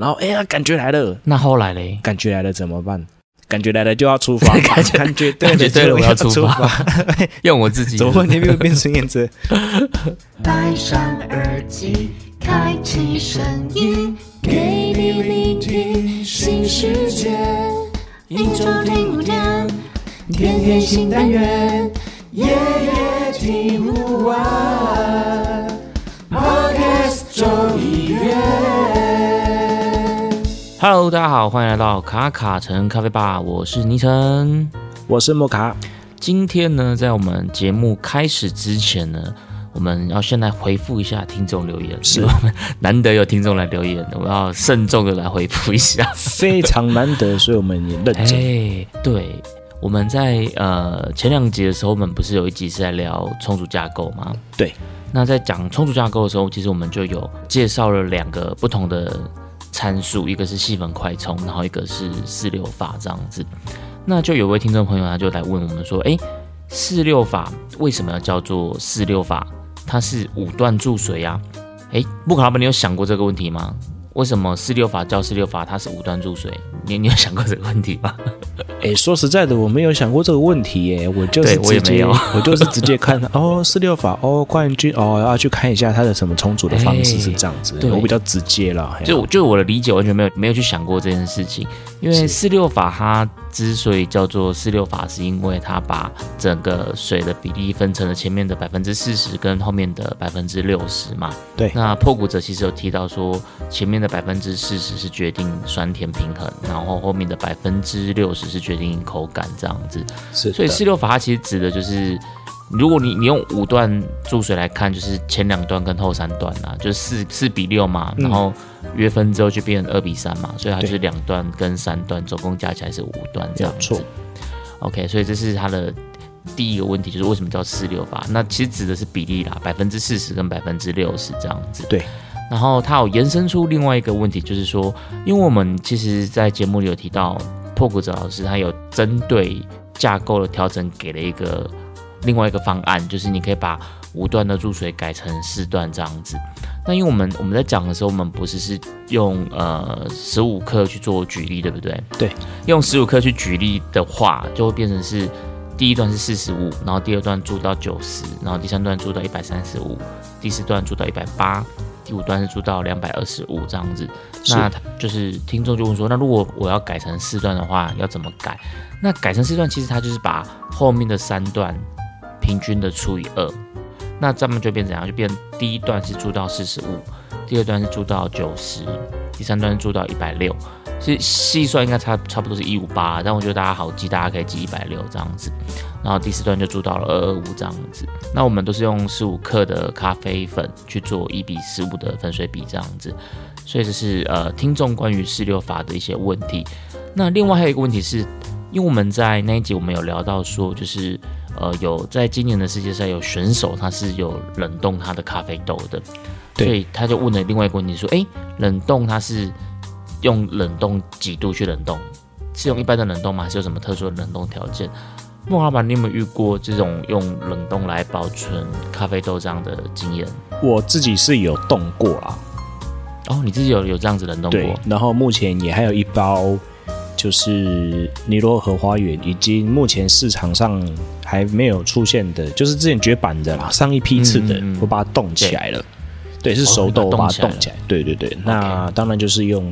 然后哎呀，感觉来了，那后来嘞？感觉来了怎么办？感觉来了就要出发，感觉感觉对了对了，我要出出发，用我自己。怎么你没有变孙燕姿？戴上耳机，开启声音，给你聆听新世界。一周听五天，天天新单元，夜夜听不完。Podcast 周一月。Hello，大家好，欢迎来到卡卡城咖啡吧，我是倪晨。我是莫卡，今天呢，在我们节目开始之前呢，我们要先来回复一下听众留言，是我们难得有听众来留言，我要慎重的来回复一下。非常难得，所以我们也认真。哎，对，我们在呃前两集的时候，我们不是有一集是在聊重组架构吗？对。那在讲重组架构的时候，其实我们就有介绍了两个不同的参数，一个是细粉快充，然后一个是四六法这样子。那就有位听众朋友他就来问我们说，哎，四六法为什么要叫做四六法？它是五段注水啊。哎，布卡老板，你有想过这个问题吗？为什么四六法叫四六法？它是无端注水？你你有想过这个问题吗？哎，说实在的，我没有想过这个问题耶，我就是我也直接，没有 我就是直接看 哦，四六法哦，冠军哦，要去看一下它的什么重组的方式哎是这样子，对我比较直接了。就就我的理解，完全没有没有去想过这件事情。因为四六法它之所以叫做四六法，是因为它把整个水的比例分成了前面的百分之四十跟后面的百分之六十嘛。对那破骨者其实有提到说，前面的百分之四十是决定酸甜平衡，然后后面的百分之六十是决定口感这样子。是，所以四六法它其实指的就是，如果你你用五段注水来看，就是前两段跟后三段啊，就是四四比六嘛，嗯然后约分之后就变成二比三嘛，所以它就是对两段跟三段总共加起来是五段这样子。OK，所以这是它的第一个问题，就是为什么叫四六八？那其实指的是比例啦，百分之四十跟百分之六十这样子。对。然后它有延伸出另外一个问题，就是说，因为我们其实，在节目里有提到，破骨者老师他有针对架构的调整给了一个另外一个方案，就是你可以把五段的注水改成四段这样子。那因为我们我们在讲的时候，我们不是是用呃十五克去做举例，对不对？对，用十五克去举例的话，就会变成是第一段是四十五，然后第二段注到九十，然后第三段注到一百三十五，第四段注到一百八，第五段是注到两百二十五这样子。那他就是听众就问说，那如果我要改成四段的话，要怎么改？那改成四段，其实它就是把后面的三段平均的除以二，那这样就变怎样？就变第一段是注到四十五，第二段是注到九十，第三段是注到一百六。其实细算应该差差不多是一五八，但我觉得大家好记，大家可以记一百六这样子。然后第四段就注到了二二五这样子。那我们都是用十五克的咖啡粉去做一比十五的粉水比这样子。所以这是呃听众关于四六法的一些问题。那另外还有一个问题是，因为我们在那一集我们有聊到说，就是呃有在今年的世界赛有选手他是有冷冻他的咖啡豆的，所以他就问了另外一个问题说，诶，冷冻它是用冷冻几度去冷冻？是用一般的冷冻吗？还是有什么特殊的冷冻条件？孟老板，你有没有遇过这种用冷冻来保存咖啡豆这样的经验？我自己是有冻过啦，哦，你自己有有这样子冷冻过？，然后目前也还有一包，就是尼罗河花园，以及目前市场上还没有出现的，就是之前绝版的啦，上一批次的，嗯嗯嗯我把它冻起来了。对，是哦熟豆，你我把把它冻起来了它冻起来。对对对，那当然就是用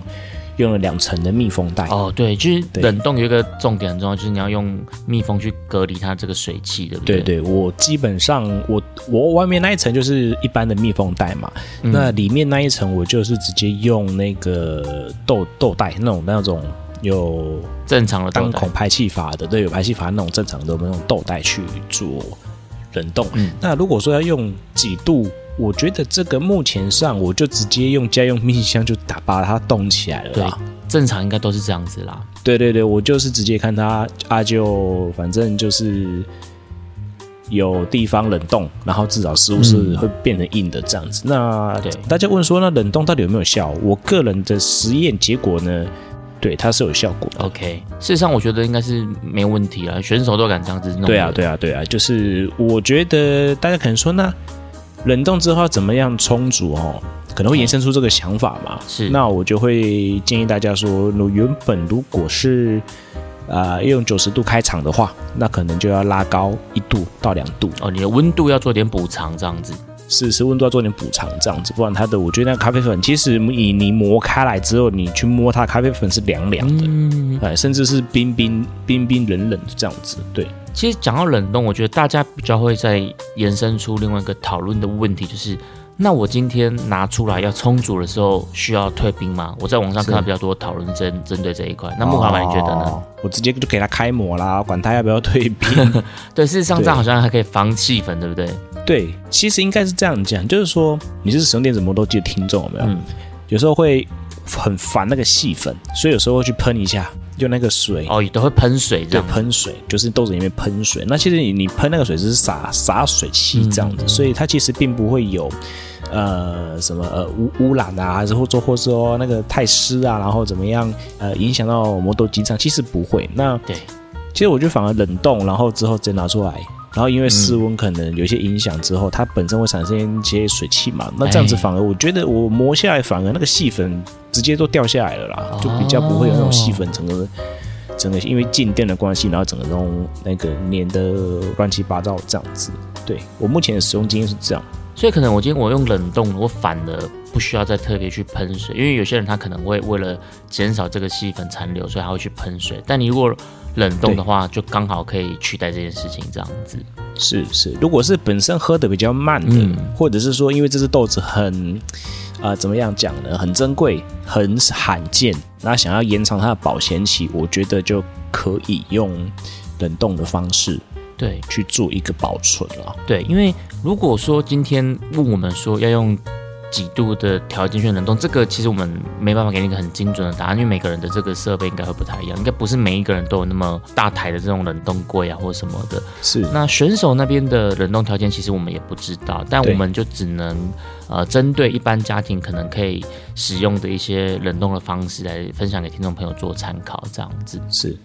用了两层的密封袋。哦，对，就是冷冻有一个重点很重要，就是你要用密封去隔离它这个水汽，对不对对？对，我基本上我我外面那一层就是一般的密封袋嘛，嗯那里面那一层我就是直接用那个豆豆袋那种那种有正常的当孔排气阀的，对，有排气阀那种正常的我们用豆袋去做冷冻。嗯那如果说要用几度，我觉得这个目前上我就直接用家用冰箱就打把它冻起来了对啦。正常应该都是这样子啦。对对对，我就是直接看它啊，就反正就是有地方冷冻，然后至少食物是嗯会变成硬的这样子。那对大家问说，那冷冻到底有没有效？我个人的实验结果呢，对它是有效果的。OK，事实上我觉得应该是没问题啊，选手都敢这样子弄。对啊，对啊，对啊，就是我觉得大家可能说，那冷冻之后要怎么样充足哦？可能会延伸出这个想法嘛？是那我就会建议大家说，如原本如果是呃用九十度开场的话，那可能就要拉高一度到两度，哦，你的温度要做点补偿，这样子。是是温度要做点补偿，这样子，不然它的我觉得那个咖啡粉，其实你你磨开来之后，你去摸它，咖啡粉是凉凉的，嗯，哎，甚至是冰冰冰冰冷冷的这样子，对。其实讲到冷冻，我觉得大家比较会在延伸出另外一个讨论的问题，就是那我今天拿出来要充足的时候，需要退冰吗？我在网上看到比较多讨论针针对这一块。那木老板你觉得呢？哦？我直接就给它开模啦，管它要不要退冰。对，事实上这样好像还可以防气粉，对不对？对，其实应该是这样讲，就是说你是使用电子磨豆机的听众有没有？嗯有时候会很烦那个细粉，所以有时候会去喷一下，用那个水。哦，都会喷水这对，样。喷水就是豆子里面喷水。那其实你你喷那个水只是洒洒水器这样子，所以它其实并不会有呃什么呃污污染啊，还是或者或者说那个太湿啊，然后怎么样呃影响到磨豆机上，其实不会。那对，其实我觉得反而冷冻，然后之后直接拿出来，然后因为室温可能有一些影响之后，它本身会产生一些水汽嘛，那这样子哎反而我觉得我磨下来，反而那个细粉直接都掉下来了啦，就比较不会有那种细粉整个。整个因为静电的关系，然后整个那种那个粘的乱七八糟这样子。对我目前的使用经验是这样，所以可能我今天我用冷冻，我反而不需要再特别去喷水，因为有些人他可能会为了减少这个细粉残留，所以他会去喷水。但你如果冷冻的话，就刚好可以取代这件事情，这样子。是是。如果是本身喝的比较慢的，嗯或者是说因为这只豆子很啊、怎么样讲呢？很珍贵，很罕见，那想要延长它的保鲜期，我觉得就可以用冷冻的方式对去做一个保存了。对，因为如果说今天问我们说要用几度的条件去冷冻，这个其实我们没办法给你一个很精准的答案，因为每个人的这个设备应该会不太一样，应该不是每一个人都有那么大台的这种冷冻柜啊或什么的。是，那选手那边的冷冻条件，其实我们也不知道，但我们就只能呃针对一般家庭可能可以使用的一些冷冻的方式来分享给听众朋友做参考，这样子。是，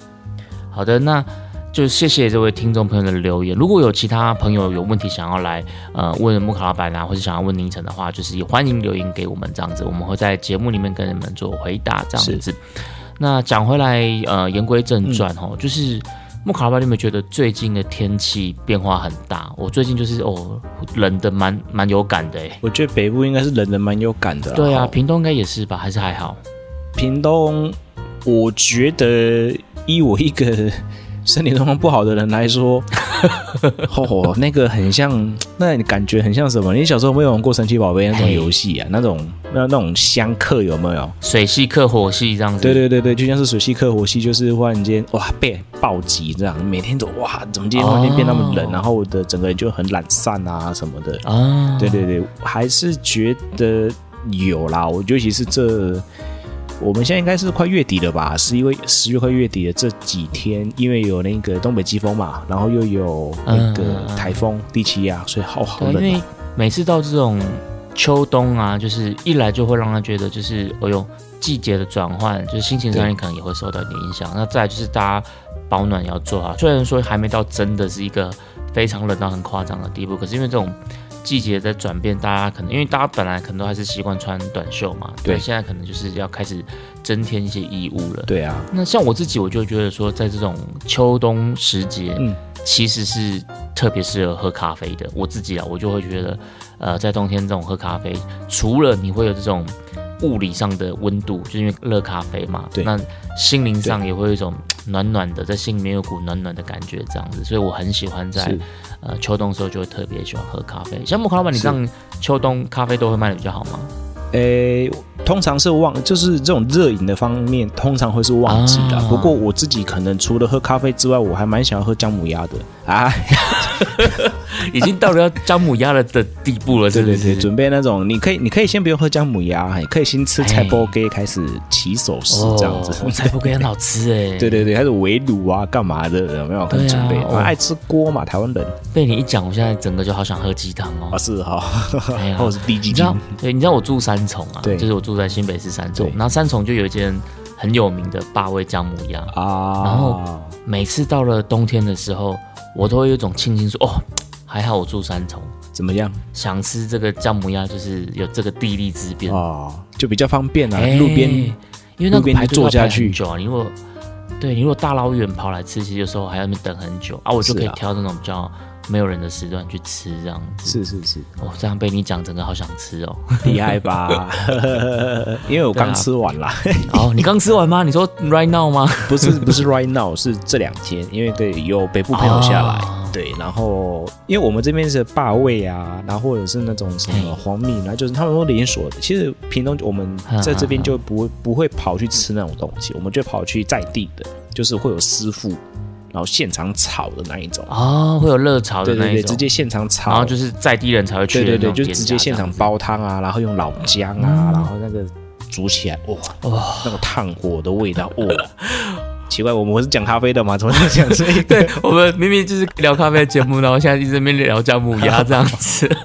好的，那就谢谢这位听众朋友的留言。如果有其他朋友有问题想要来呃问木卡老板啊，或者想要问宁晨的话，就是也欢迎留言给我们，这样子我们会在节目里面跟你们做回答，这样子。那讲回来，呃，言归正传哦，就是木卡老板，你有没有觉得最近的天气变化很大？我最近就是哦，冷的蛮蛮有感的哎。我觉得北部应该是冷的蛮有感的。对啊，屏东应该也是吧？还是还好？屏东，我觉得依我一个身体状况不好的人来说，哦，那个很像，那你感觉很像什么？你小时候有没有玩过神奇宝贝那种嘿游戏啊？那种那那种相克有没有？水系克火系这样子。对对对对，就像是水系克火系，就是忽然间哇被暴击这样，每天都哇怎么今天忽然间变那么冷，哦然后我的整个人就很懒散啊什么的。啊，对对对，还是觉得有啦。我尤其是这，我们现在应该是快月底了吧？十一月十月快月底了，这几天因为有那个东北季风嘛，然后又有那个台风低气压，所以好好对，因冷、为啊。每次到这种秋冬啊，就是一来就会让他觉得就是，哎呦，季节的转换，就是心情上面可能也会受到一点影响。那再来就是大家保暖也要做好，虽然说还没到真的是一个非常冷到很夸张的地步，可是因为这种季节在转变，大家可能因为大家本来可能都还是习惯穿短袖嘛，对。但现在可能就是要开始增添一些衣物了。对啊，那像我自己，我就觉得说，在这种秋冬时节，嗯。其实是特别适合喝咖啡的。我自己啊，我就会觉得，呃，在冬天这种喝咖啡，除了你会有这种物理上的温度，就是因为热咖啡嘛，对。那心灵上也会有一种暖暖的，在心里面有股暖暖的感觉，这样子。所以我很喜欢在呃秋冬的时候就会特别喜欢喝咖啡。像木卡老板，你是这样秋冬咖啡都会卖的比较好吗？诶，通常是忘，就是这种热饮的方面，通常会是旺季的。啊不过我自己可能除了喝咖啡之外，我还蛮想要喝姜母鸭的啊。已经到了要姜母鸭了的地步了，是不是？对对对，准备那种，你可以，你可以先不用喝姜母鸭，你可以先吃菜包给开始起手式这样子。哦菜脯羹很好吃哎。对对对，还是围炉啊，干嘛的？有没有？很对啊准备。哦啊爱吃锅嘛，台湾人被你一讲，我现在整个就好想喝鸡汤哦啊哦。是哈，哎呀 或者是低基金你知道，对，你知道我住三重啊，对就是我住在新北市三重对，然后三重就有一间很有名的八味姜母鸭，啊。然后每次到了冬天的时候，我都会有一种庆幸说，哦，还好我住三重，怎么样想吃这个姜母鸭，就是有这个地利之便。哦，就比较方便啊，哎路边因为那个排坐下去很久啊。你如果对你如果大老远跑来吃，其实有时候还要那边等很久啊。我就可以啊挑那种比较没有人的时段去吃，这样子。是是是，哦，这样被你讲，整个好想吃哦。厉害吧？因为我刚吃完啦，哦，你刚吃完吗？你说 right now 吗？不是不是 right now，是这两天，因为对有北部朋友下来，哦对，然后因为我们这边是霸味啊，然后或者是那种什么嘿黄米，然后就是他们都连锁的。其实屏东我们在这边就不会不会跑去吃那种东西，我们就跑去在地的，就是会有师傅，然后现场炒的那一种。哦，会有热炒的对对对，那一种，直接现场炒，然后就是在地人才会去对对就直接现场煲汤啊，然后用老姜啊，嗯然后那个煮起来，哇，哇。那个炭火的味道，哇！奇怪，我们是讲咖啡的吗？怎么在讲这个？对我们明明就是聊咖啡的节目，然后现在一直在那边聊姜母鸭这样子。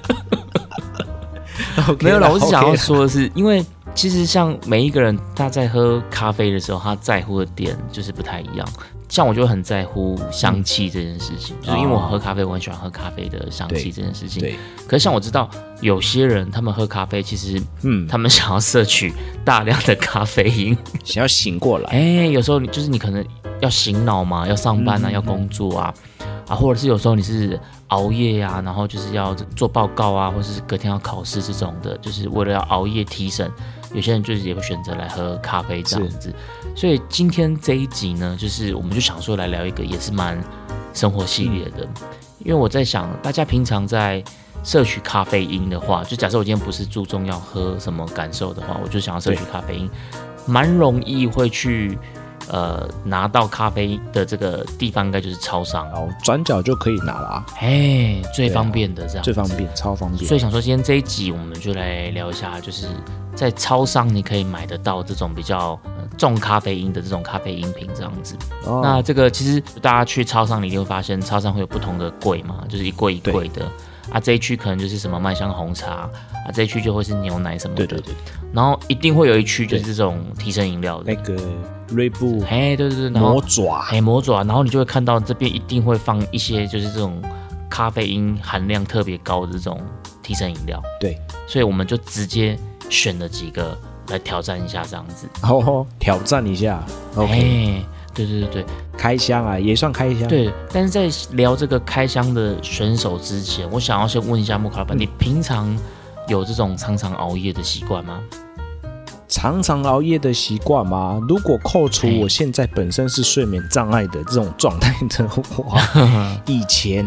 没有啦，啦我是想要说的是，因为其实像每一个人他在喝咖啡的时候，他在乎的点就是不太一样。像我就很在乎香气这件事情，就是因为我喝咖啡，我很喜欢喝咖啡的香气这件事情。对，可是像我知道有些人他们喝咖啡，其实嗯，他们想要摄取大量的咖啡因。想要醒过来，哎、有时候你就是你可能要醒脑嘛，要上班啊，嗯要工作啊，啊，或者是有时候你是熬夜啊，然后就是要做报告啊，或者是隔天要考试这种的，就是为了要熬夜提神，有些人就是也会选择来喝咖啡这样子。所以今天这一集呢，就是我们就想说来聊一个也是蛮生活系列的，因为我在想，大家平常在摄取咖啡因的话，就假设我今天不是注重要喝什么感受的话，我就想要摄取咖啡因，蛮容易会去呃拿到咖啡的这个地方，应该就是超商，然后转角就可以拿了啊，哎，最方便的这样，最方。便，超方便。所以想说，今天这一集我们就来聊一下，就是在超商你可以买得到这种比较呃重咖啡因的这种咖啡饮品这样子。哦那这个其实大家去超商，你就会发现，超商会有不同的柜嘛，就是一柜一柜的。啊，这一区可能就是什么麦香红茶啊，这一区就会是牛奶什么的。对对对，然后一定会有一区就是这种提神饮料的那。个锐步哎，对对对，然后魔爪，哎魔爪，然后你就会看到这边一定会放一些就是这种咖啡因含量特别高的这种提神饮料。对，所以我们就直接选了几个来挑战一下这样子。然 后挑战一下，OK，哎，对对对对开箱啊，也算开箱。，对。但是在聊这个开箱的选手之前，我想要先问一下木卡老板，嗯你平常有这种常常熬夜的习惯吗？常常熬夜的习惯吗？如果扣除哎我现在本身是睡眠障碍的这种状态的话，以前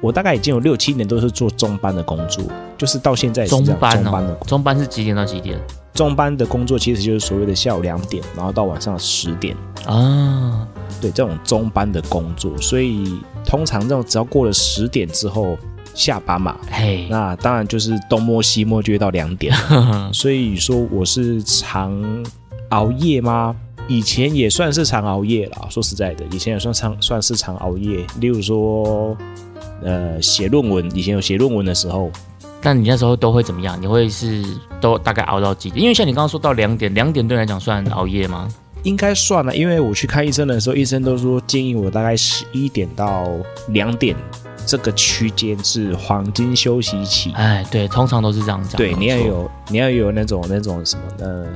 我大概已经有六七年都是做中班的工作，就是到现在是中班中班的哦，中班是几点到几点中班的工作其实就是所谓的下午两点，然后到晚上十点，啊？对这种中班的工作，所以通常这种只要过了十点之后下班嘛，嘿，那当然就是东摸西摸就会到两点，所以说我是常熬夜吗？以前也算是常熬夜啦，说实在的，以前也算常算是常熬夜。例如说，呃，写论文，以前有写论文的时候，但你那时候都会怎么样？你会是都大概熬到几点？因为像你刚刚说到两点，两点对你来讲算熬夜吗？应该算了，因为我去看医生的时候，医生都说建议我大概十一点到两点这个区间是黄金休息期。哎，对，通常都是这样讲。对，你要有你要有那种那种什么呃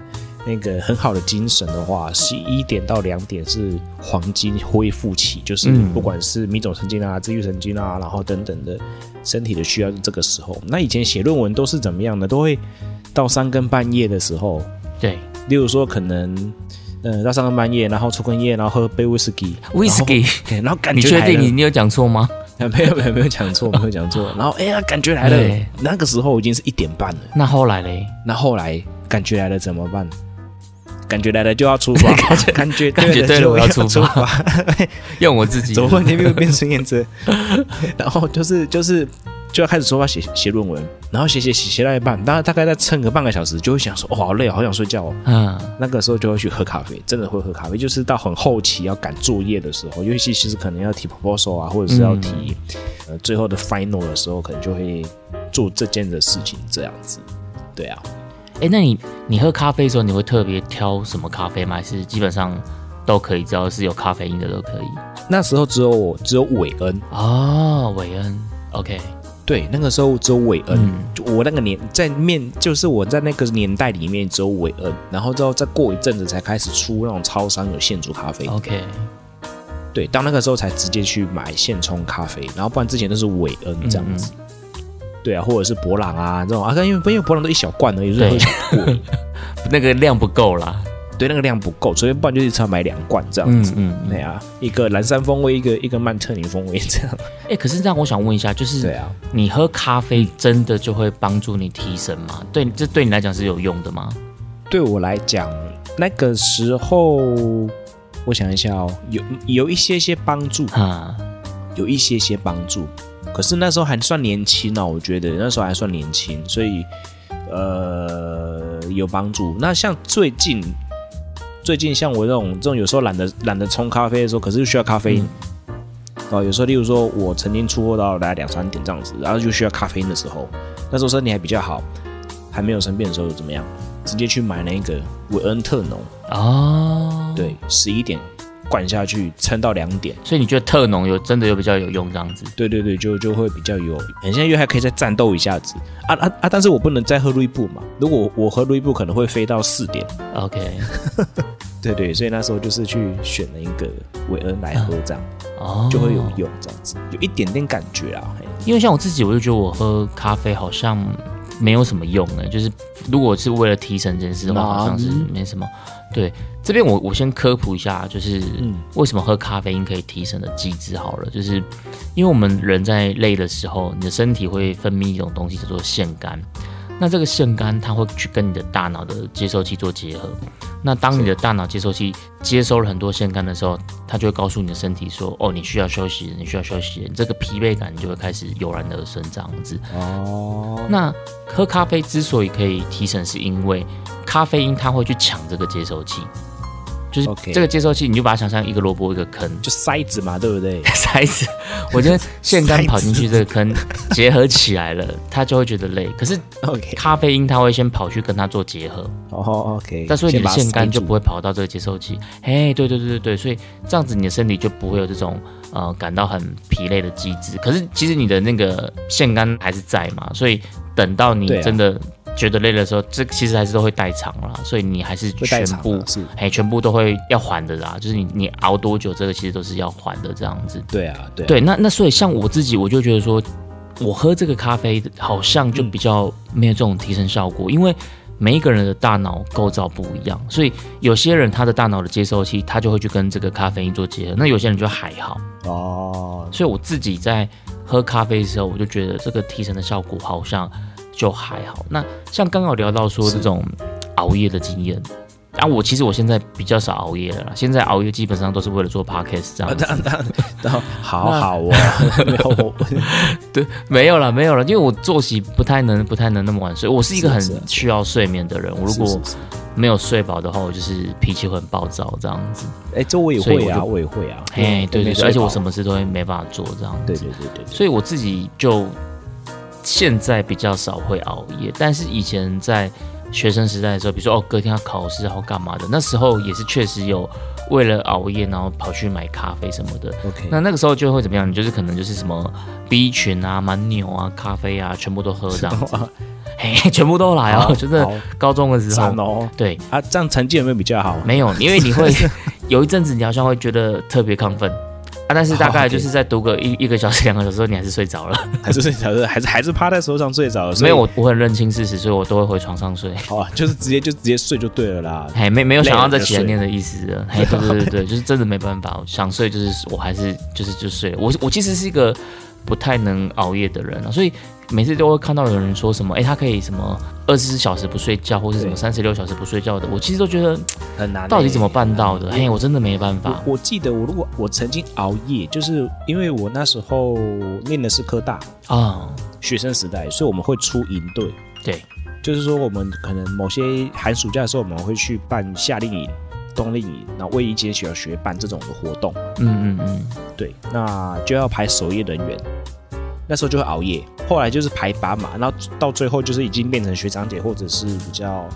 那个很好的精神的话，十一点到两点是黄金恢复期，就是嗯不管是迷走神经啊、自愈神经啊，然后等等的身体的需要，是这个时候。那以前写论文都是怎么样的？都会到三更半夜的时候，对例如说可能。嗯，到三更半夜，然后抽根烟，然后喝杯威士忌，，whisky，然后 然后感你确觉来了定你你有讲错吗？没有没有没有讲错，没有讲错。然后哎呀，感觉来了对，那个时候已经是一点半了。那后来嘞？那后来感觉来了怎么办？感觉来了就要出发，感觉感觉对了就要我要出出发 用我自己怎么会那边变孙燕姿？然后就是就是就要开始出发写写论文，然后写写写写到一半，当然大概再撑个半个小时，就会想说哦好累啊，好想睡觉哦。嗯，那个时候就会去喝咖啡，真的会喝咖啡，就是到很后期要赶作业的时候，尤其其实可能要提 proposal 啊，或者是要提、呃最后的 final 的时候，可能就会做这件的事情这样子。对啊，哎，那你你喝咖啡的时候，你会特别挑什么咖啡吗？还是基本上都可以，只要是有咖啡因的都可以？那时候只有我只有韦恩，哦，韦恩，OK，对，那个时候只有韦恩，我那个年在面，就是我在那个年代里面只有韦恩，然后之后再过一阵子才开始出那种超商有现煮咖啡。OK，对，到那个时候才直接去买现冲咖啡，然后不然之前都是韦恩这样子。对啊，或者是博朗啊这种啊，因为因为博朗都一小罐而已，所以喝起来贵。那个量不够啦。对，那个量不够，所以不然就一次要买两罐这样子。嗯嗯，对啊，一个蓝山风味，一个一个曼特宁风味这样。哎、可是这样我想问一下，就是对啊，你喝咖啡真的就会帮助你提神吗？对，这对你来讲是有用的吗？对我来讲，那个时候我想一下哦，有有一些些帮助，啊，有一些些帮助。可是那时候还算年轻啊，我觉得那时候还算年轻，所以呃有帮助。那像最近最近像我这种这种有时候懒得懒得冲咖啡的时候，可是又需要咖啡因。哦，有时候，例如说，我曾经出货到大概两三点这样子，然后就需要咖啡因的时候，那时候身体还比较好，还没有生病的时候怎么样？直接去买那个韦恩特浓，啊，，对，十一点灌下去，撑到两点，所以你觉得特浓有真的有比较有用这样子？对对对，就就会比较有，很像因为还可以再战斗一下子啊啊啊！但是我不能再喝瑞布嘛，如果我喝瑞布可能会飞到四点，OK，对对，所以那时候就是去选了一个韦恩来喝，这样、哦，就会有用，这样子有一点点感觉啊。因为像我自己，我就觉得我喝咖啡好像没有什么用呢。就是如果是为了提神这件事的话，好像是没什么。对，这边我我先科普一下，就是嗯为什么喝咖啡因可以提神的机制好了，就是因为我们人在累的时候，你的身体会分泌一种东西叫做腺苷。那这个腺苷它会去跟你的大脑的接收器做结合。那当你的大脑接收器接收了很多腺苷的时候，它就会告诉你的身体说：“哦，你需要休息，你需要休息。”你这个疲惫感就会开始油然而生，这样子。哦，那喝咖啡之所以可以提神，是因为咖啡因它会去抢这个接收器，就是 OK 这个接收器，你就把它想象一个萝卜一个坑，就塞子嘛，对不对？塞子。我觉得线杆跑进去这个坑，结合起来了，它就会觉得累。可是 OK，咖啡因它会先跑去跟它做结合，哦 OK，但所以你的线杆就不会会跑到这个接收器。嘿，对对对对对，所以这样子你的身体就不会有这种呃感到很疲累的机制。可是其实你的那个线杆还是在嘛，所以等到你真的觉得累的时候，这其实还是都会代偿啦。所以你还是全部是，哎全部都会要还的啦。就是你你熬多久，这个其实都是要还的这样子。对啊，对啊对，那那所以像我自己，我就觉得说，我喝这个咖啡好像就比较没有这种提升效果，因为每一个人的大脑构造不一样，所以有些人他的大脑的接收器，他就会去跟这个咖啡因做结合，那有些人就还好。哦，所以我自己在喝咖啡的时候，我就觉得这个提神的效果好像就还好。那像刚刚有聊到说这种熬夜的经验。啊，我其实我现在比较少熬夜了啦。现在熬夜基本上都是为了做 podcast 这样子。当当然后 好好哦，没有我对，没有了，没有了，因为我作息不太能，不太能那么晚睡。我是一个很需要睡眠的人，我如果没有睡饱的话，我就是脾气会很暴躁这样子。哎，这我也会啊，我我也会啊，嘿，对对对，而且我什么？事都会没办法做这样子。对对对对对，所以我自己就现在比较少会熬夜，但是以前在学生时代的时候，比如说哦隔天要考试，然后干嘛的，那时候也是确实有为了熬夜，然后跑去买咖啡什么的。OK，那那个时候就会怎么样？你就是可能就是什么 B 群啊、蛮牛啊、咖啡啊，全部都喝这样子，嘿，全部都来哦。好就是高中的时候，对，啊，这样成绩有没有比较好？没有，因为你会 有一阵子你好像会觉得特别亢奋啊，但是大概就是在读个一一个小时、两个小时后，你 还是睡着了。还是睡着了，还是还是趴在手上睡着了？没有，我我很认清事实，所以我都会回床上睡。好啊，就是直接就直接睡就对了啦。嘿，没没有想要再起来念的意思了。嘿，对对对对，就是真的没办法，想睡就是我还是就是就睡了。我我其实是一个不太能熬夜的人啊，所以每次都会看到有人说什么，哎，他可以什么二十四小时不睡觉，或是什么对三十六小时不睡觉的，我其实都觉得很难欸。到底怎么办到的？嘿，我真的没办法。我我记得我如果我曾经熬夜，就是因为我那时候念的是科大啊，学生时代，所以我们会出营队，对，就是说我们可能某些寒暑假的时候，我们会去办夏令营、冬令营，然后为一间小学办这种的活动。嗯嗯嗯，对，那就要排守夜人员，那时候就会熬夜。后来就是排班嘛，然后到最后就是已经变成学长姐或者是比较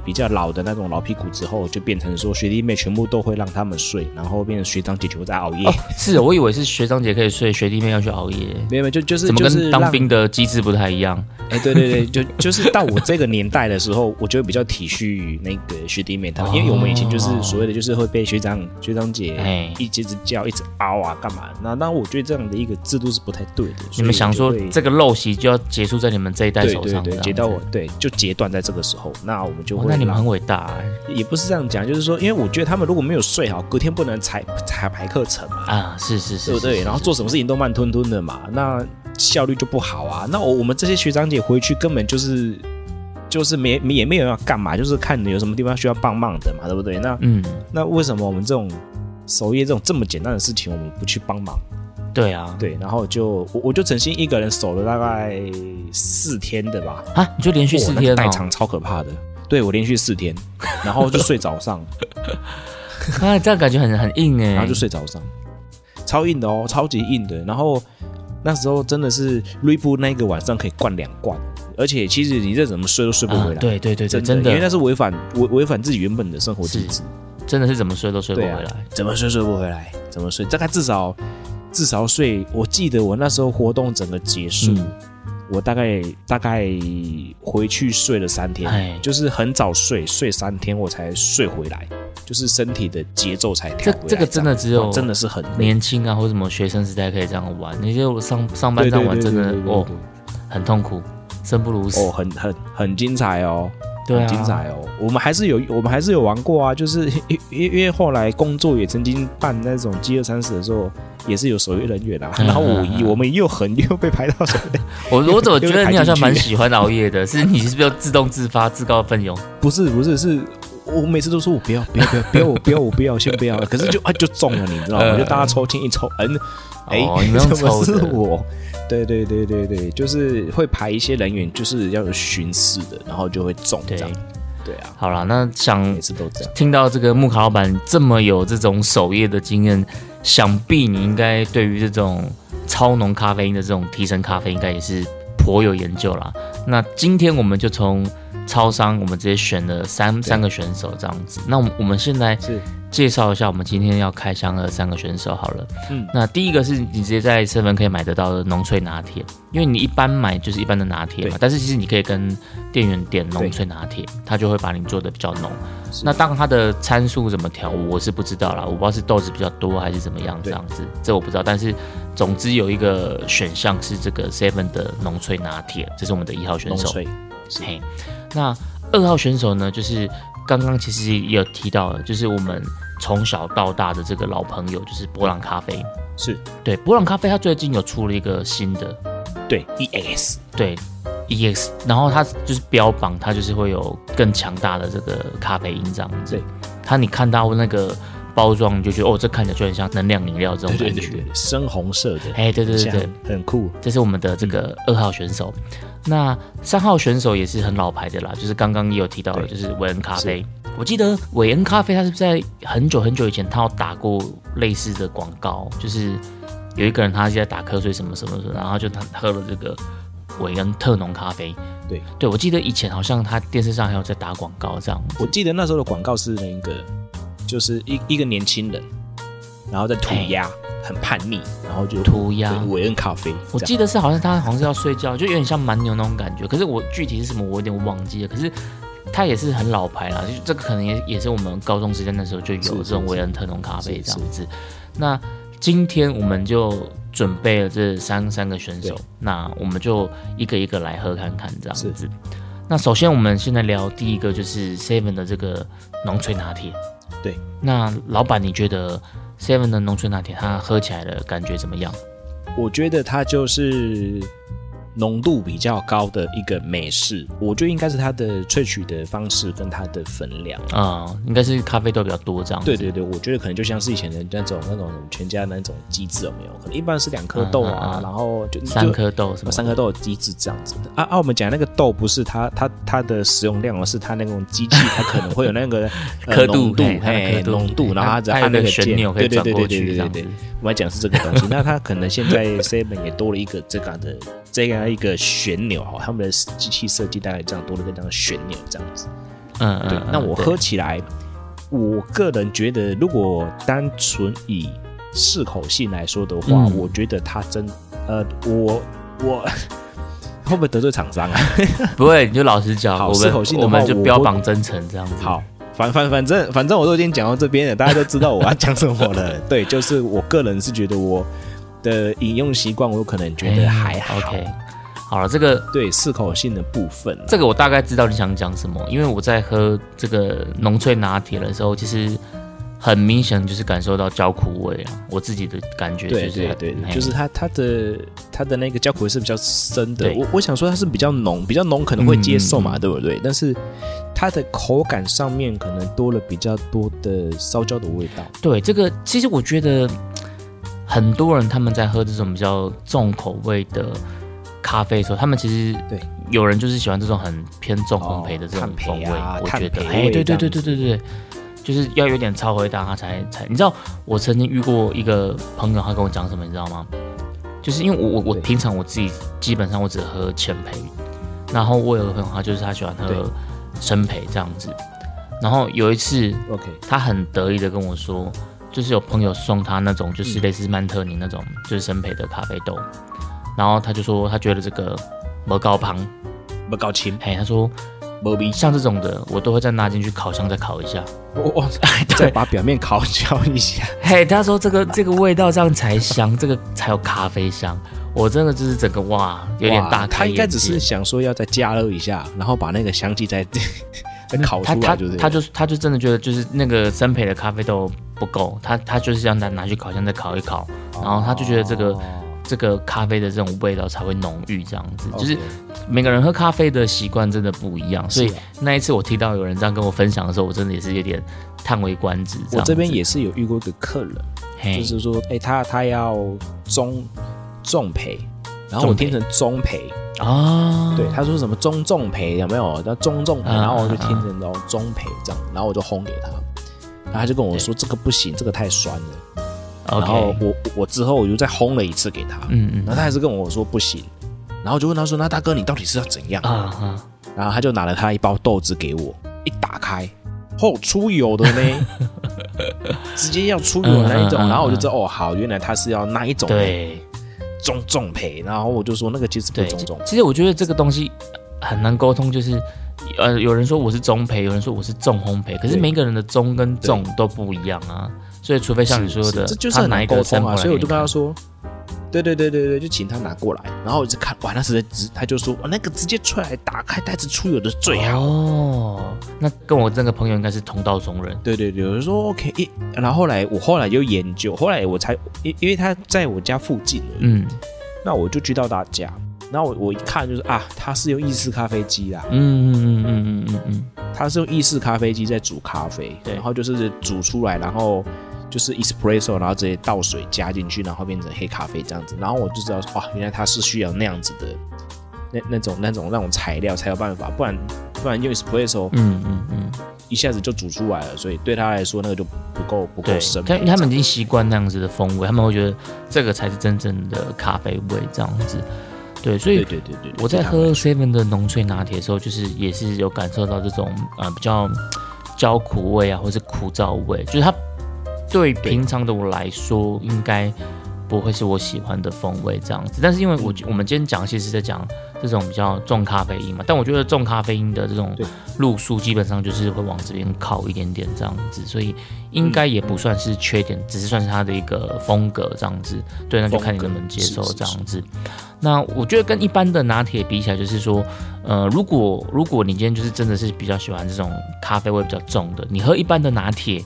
比较老的那种老屁股之后，就变成说学弟妹全部都会让他们睡，然后变成学长姐全部在熬夜。哦，是我以为是学长姐可以睡，学弟妹要去熬夜，没有没有，就就是怎么跟当兵的机制不太一样？哎，对对对，就就是到我这个年代的时候，我就会比较体恤于那个学弟妹他们，因为我们以前就是所谓的就是会被学长学长姐哎一直直叫，一直熬啊干嘛？那那我觉得这样的一个制度是不太对的。你们想说这个陋习就要结束在你们这一代对对对？截到我对就截断在这个时候，那我们就那你们很伟大哎、也不是这样讲，就是说，因为我觉得他们如果没有睡好，隔天不能彩彩排课程嘛，啊！是是是，对不对？然后做什么事情都慢吞吞的嘛，那效率就不好啊。那我我们这些学长姐回去根本就是就是没也没有要干嘛，就是看你有什么地方需要帮忙的嘛，对不对？那嗯，那为什么我们这种守夜这种这么简单的事情，我们不去帮忙？对啊，对，然后就我我就诚心一个人守了大概四天的吧，啊，你就连续四天哦，那个代偿超可怕的。对我连续四天，然后就睡早上，啊，这样感觉很很硬哎，然后就睡早上，超硬的哦，超级硬的。然后那时候真的是瑞布那个晚上可以灌两罐，而且其实你再怎么睡都睡不啊回来，对对对对，真真的因为那是违反违违反自己原本的生活机制，真的是怎么睡都睡不回来。怎么睡睡不回来，怎么睡？大概至少至少睡，我记得我那时候活动整个结束。嗯我大概大概回去睡了三天哎，就是很早睡，睡三天我才睡回来，就是身体的节奏才调回来。这这个真的只有真的是很年轻啊，或者什么学生时代可以这样玩，你就上上班对这样玩，真的哦很痛苦，生不如死。哦，很很很精彩哦，对啊很精彩哦。我们还是有我们还是有玩过啊，就是 因因因为后来工作也曾经办那种饥饿三十的时候，也是有守夜人员啊。嗯然后我嗯嗯我们又很又被排到守夜，我 我怎么觉得你好像蛮喜欢熬夜的？是你是不是要自动自发、自告奋勇？不是不是是。我每次都说我不要不要不要不要我不要我不要先不要，可是就啊就中了，你知道吗？嗯就大家抽签一抽，嗯，哎、怎么是我？对对对对对，就是会排一些人员，就是要有巡视的，然后就会中这对样。对啊，好了，那想每次都这样。听到这个木卡老板这么有这种守夜的经验，想必你应该对于这种超浓咖啡因的这种提神咖啡，应该也是颇有研究啦。那今天我们就从超商，我们直接选了三三个选手这样子。那我们我们现在是介绍一下我们今天要开箱的三个选手好了。嗯那第一个是你直接在 seven 可以买得到的浓萃拿铁，因为你一般买就是一般的拿铁嘛，但是其实你可以跟店员点浓萃拿铁，他就会把你做的比较浓。那当然它的参数怎么调，我是不知道啦，我不知道是豆子比较多还是怎么样这样子，这我不知道。但是总之有一个选项是这个 seven 的浓萃拿铁，这是我们的一号选手。嘿，那二号选手呢，就是刚刚其实也有提到的，就是我们从小到大的这个老朋友，就是波朗咖啡。是对，波朗咖啡它最近有出了一个新的，对 EX 对 EX，然后它就是标榜它就是会有更强大的这个咖啡因这样子对。它你看到那个包装，你就觉得哦，这看起来就很像能量饮料这种感觉。对对对对，深红色的，哎，对对对对，很很酷。这是我们的这个二号选手。那三号选手也是很老牌的啦，就是刚刚也有提到的，就是韦恩咖啡。我记得韦恩咖啡，它是不是在很久很久以前，他有打过类似的广告，就是有一个人他是在打瞌睡什么什么什么，然后就他喝了这个韦恩特浓咖啡。对，对我记得以前好像他电视上还有在打广告这样。我记得那时候的广告是那个，就是一一个年轻人，然后在涂鸦，很叛逆，然后就涂鸦对韦恩咖啡。我记得是好像他好像是要睡觉，就有点像蛮牛那种感觉。可是我具体是什么，我有点忘记了。可是他也是很老牌啦，就这个可能也也是我们高中时间的时候就有这种维恩特浓咖啡这样子。那今天我们就准备了这三三个选手，那我们就一个一个来喝看看这样子。那首先我们现在聊第一个就是 Seven 的这个浓萃拿铁。对，那老板你觉得 Seven 的浓萃拿铁它喝起来的感觉怎么样？我觉得它就是浓度比较高的一个美式，我觉得应该是它的萃取的方式跟它的分量。啊、应该是咖啡豆比较多这样子。对对对，我觉得可能就像是以前的那种那种全家那种机制有没有？可能一般是两颗豆啊，嗯嗯嗯然后就三就颗豆什么三颗豆的机制这样子的啊啊！我们讲那个豆不是它它它的使用量，而是它那种机器，它可能会有那个 呃刻度浓度浓度，然后它那个按那个键，旋钮可以对对对对转过去对对对对这样子。我们讲是这个东西，那它可能现在 Seven 也多了一个这个的这样一个旋钮哈，他们的机器设计大概这样多了一个这样的旋钮这样子。嗯嗯，对，那我喝起来，我个人觉得，如果单纯以适口性来说的话，嗯我觉得它真，呃，我我 会不会得罪厂商啊？不会，你就老实讲，好我适口性的话们我们就标榜真诚这样子。好，反反反正反正我都已经讲到这边了，大家都知道我要讲什么了。对，就是我个人是觉得我的饮用习惯，我有可能觉得还好。哎 OK，好了，这个对适口性的部分啊，这个我大概知道你想讲什么，因为我在喝这个浓萃拿铁的时候，其实很明显就是感受到焦苦味啊，我自己的感觉就是对就是它它的它的那个焦苦味是比较深的。我我想说它是比较浓，比较浓可能会接受嘛，对不对？但是它的口感上面可能多了比较多的烧焦的味道。对这个，其实我觉得很多人他们在喝这种比较重口味的咖啡的时候，他们其实对。有人就是喜欢这种很偏重烘焙的这种风味，我觉得。哎，味对对对对对对，就是要有点超回答他才才，你知道我曾经遇过一个朋友，他跟我讲什么，你知道吗？就是因为我我我平常我自己基本上我只喝浅焙，然后我有个朋友他就是他喜欢喝深焙这样子，然后有一次 OK，他很得意的跟我说，就是有朋友送他那种嗯。就是类似曼特尼那种就是生培的咖啡豆，然后他就说他觉得这个磨高旁，不高清，嘿，他说没味。像这种的我都会再拿进去烤箱再烤一下，我我 再把表面烤焦一下。嘿，他说这个这个味道这样才香，这个才有咖啡香，我真的就是整个哇有点大开他应该只是想说要再加热一下，然后把那个香气再 再烤出来，就是。他就他就真的觉得就是那个生培的咖啡豆不够，他他就是要拿拿去烤箱再烤一烤，然后他就觉得这个哦。这个咖啡的这种味道才会浓郁，这样子，就是每个人喝咖啡的习惯真的不一样，所以那一次我听到有人这样跟我分享的时候，我真的也是有点叹为观止。我这边也是有遇过一个客人，就是说，哎、他他要中重培，然后我听成中培，哦，对，他说什么中重培有没有？那中重培，嗯然后我就听成哦中培这样，然后我就轰给他，然后他就跟我说这个不行，这个太酸了。然后我我之后我又再烘了一次给他，嗯嗯。然后他还是跟我说不行，然后我就问他说，那大哥你到底是要怎样？啊啊，然后他就拿了他一包豆子给我，一打开，后出油的呢，直接要出油的那一种，然后我就知道哦，好，原来他是要那一种对。中重培，然后我就说那个其实不对，中重，其实我觉得这个东西很难沟通，就是呃，有人说我是中培，有人说我是重烘焙，可是每个人的中跟重都不一样啊，所以除非像你说的，这就是很难沟通啊，所以我就跟他说。对对对对对，就请他拿过来，然后我就看，哇，那是直，他就说，哇，那个直接出来打开袋子出油的最好。哦，那跟我这个朋友应该是同道中人。对对对，我就说 OK，一，然后后来我后来就研究，后来我才，因因为他在我家附近，嗯那我就知道大家，然后我我一看就是啊，他是用意式咖啡机啦，嗯嗯嗯嗯嗯嗯他是用意式咖啡机在煮咖啡，对。然后就是煮出来，然后就是 espresso，然后直接倒水加进去，然后变成黑咖啡这样子，然后我就知道说，哇，原来他是需要那样子的那那种那种那种材料才有办法，不然不然用 espresso 嗯嗯嗯，一下子就煮出来了，所以对他来说那个就不够不够对深，他他们已经习惯那样子的风味，他们会觉得这个才是真正的咖啡味这样子。对，所以对对对对，我在喝 Seven 的浓萃拿铁的时候，就是也是有感受到这种呃比较焦苦味啊，或是枯燥味，就是它对平常的我来说，应该不会是我喜欢的风味这样子。但是因为我我们今天讲，其实是在讲这种比较重咖啡因嘛，但我觉得重咖啡因的这种路数基本上就是会往这边靠一点点这样子，所以应该也不算是缺点，只是算是它的一个风格这样子。对，那就看你能不能接受这样子。那我觉得跟一般的拿铁比起来，就是说，呃，如果如果你今天就是真的是比较喜欢这种咖啡味比较重的，你喝一般的拿铁，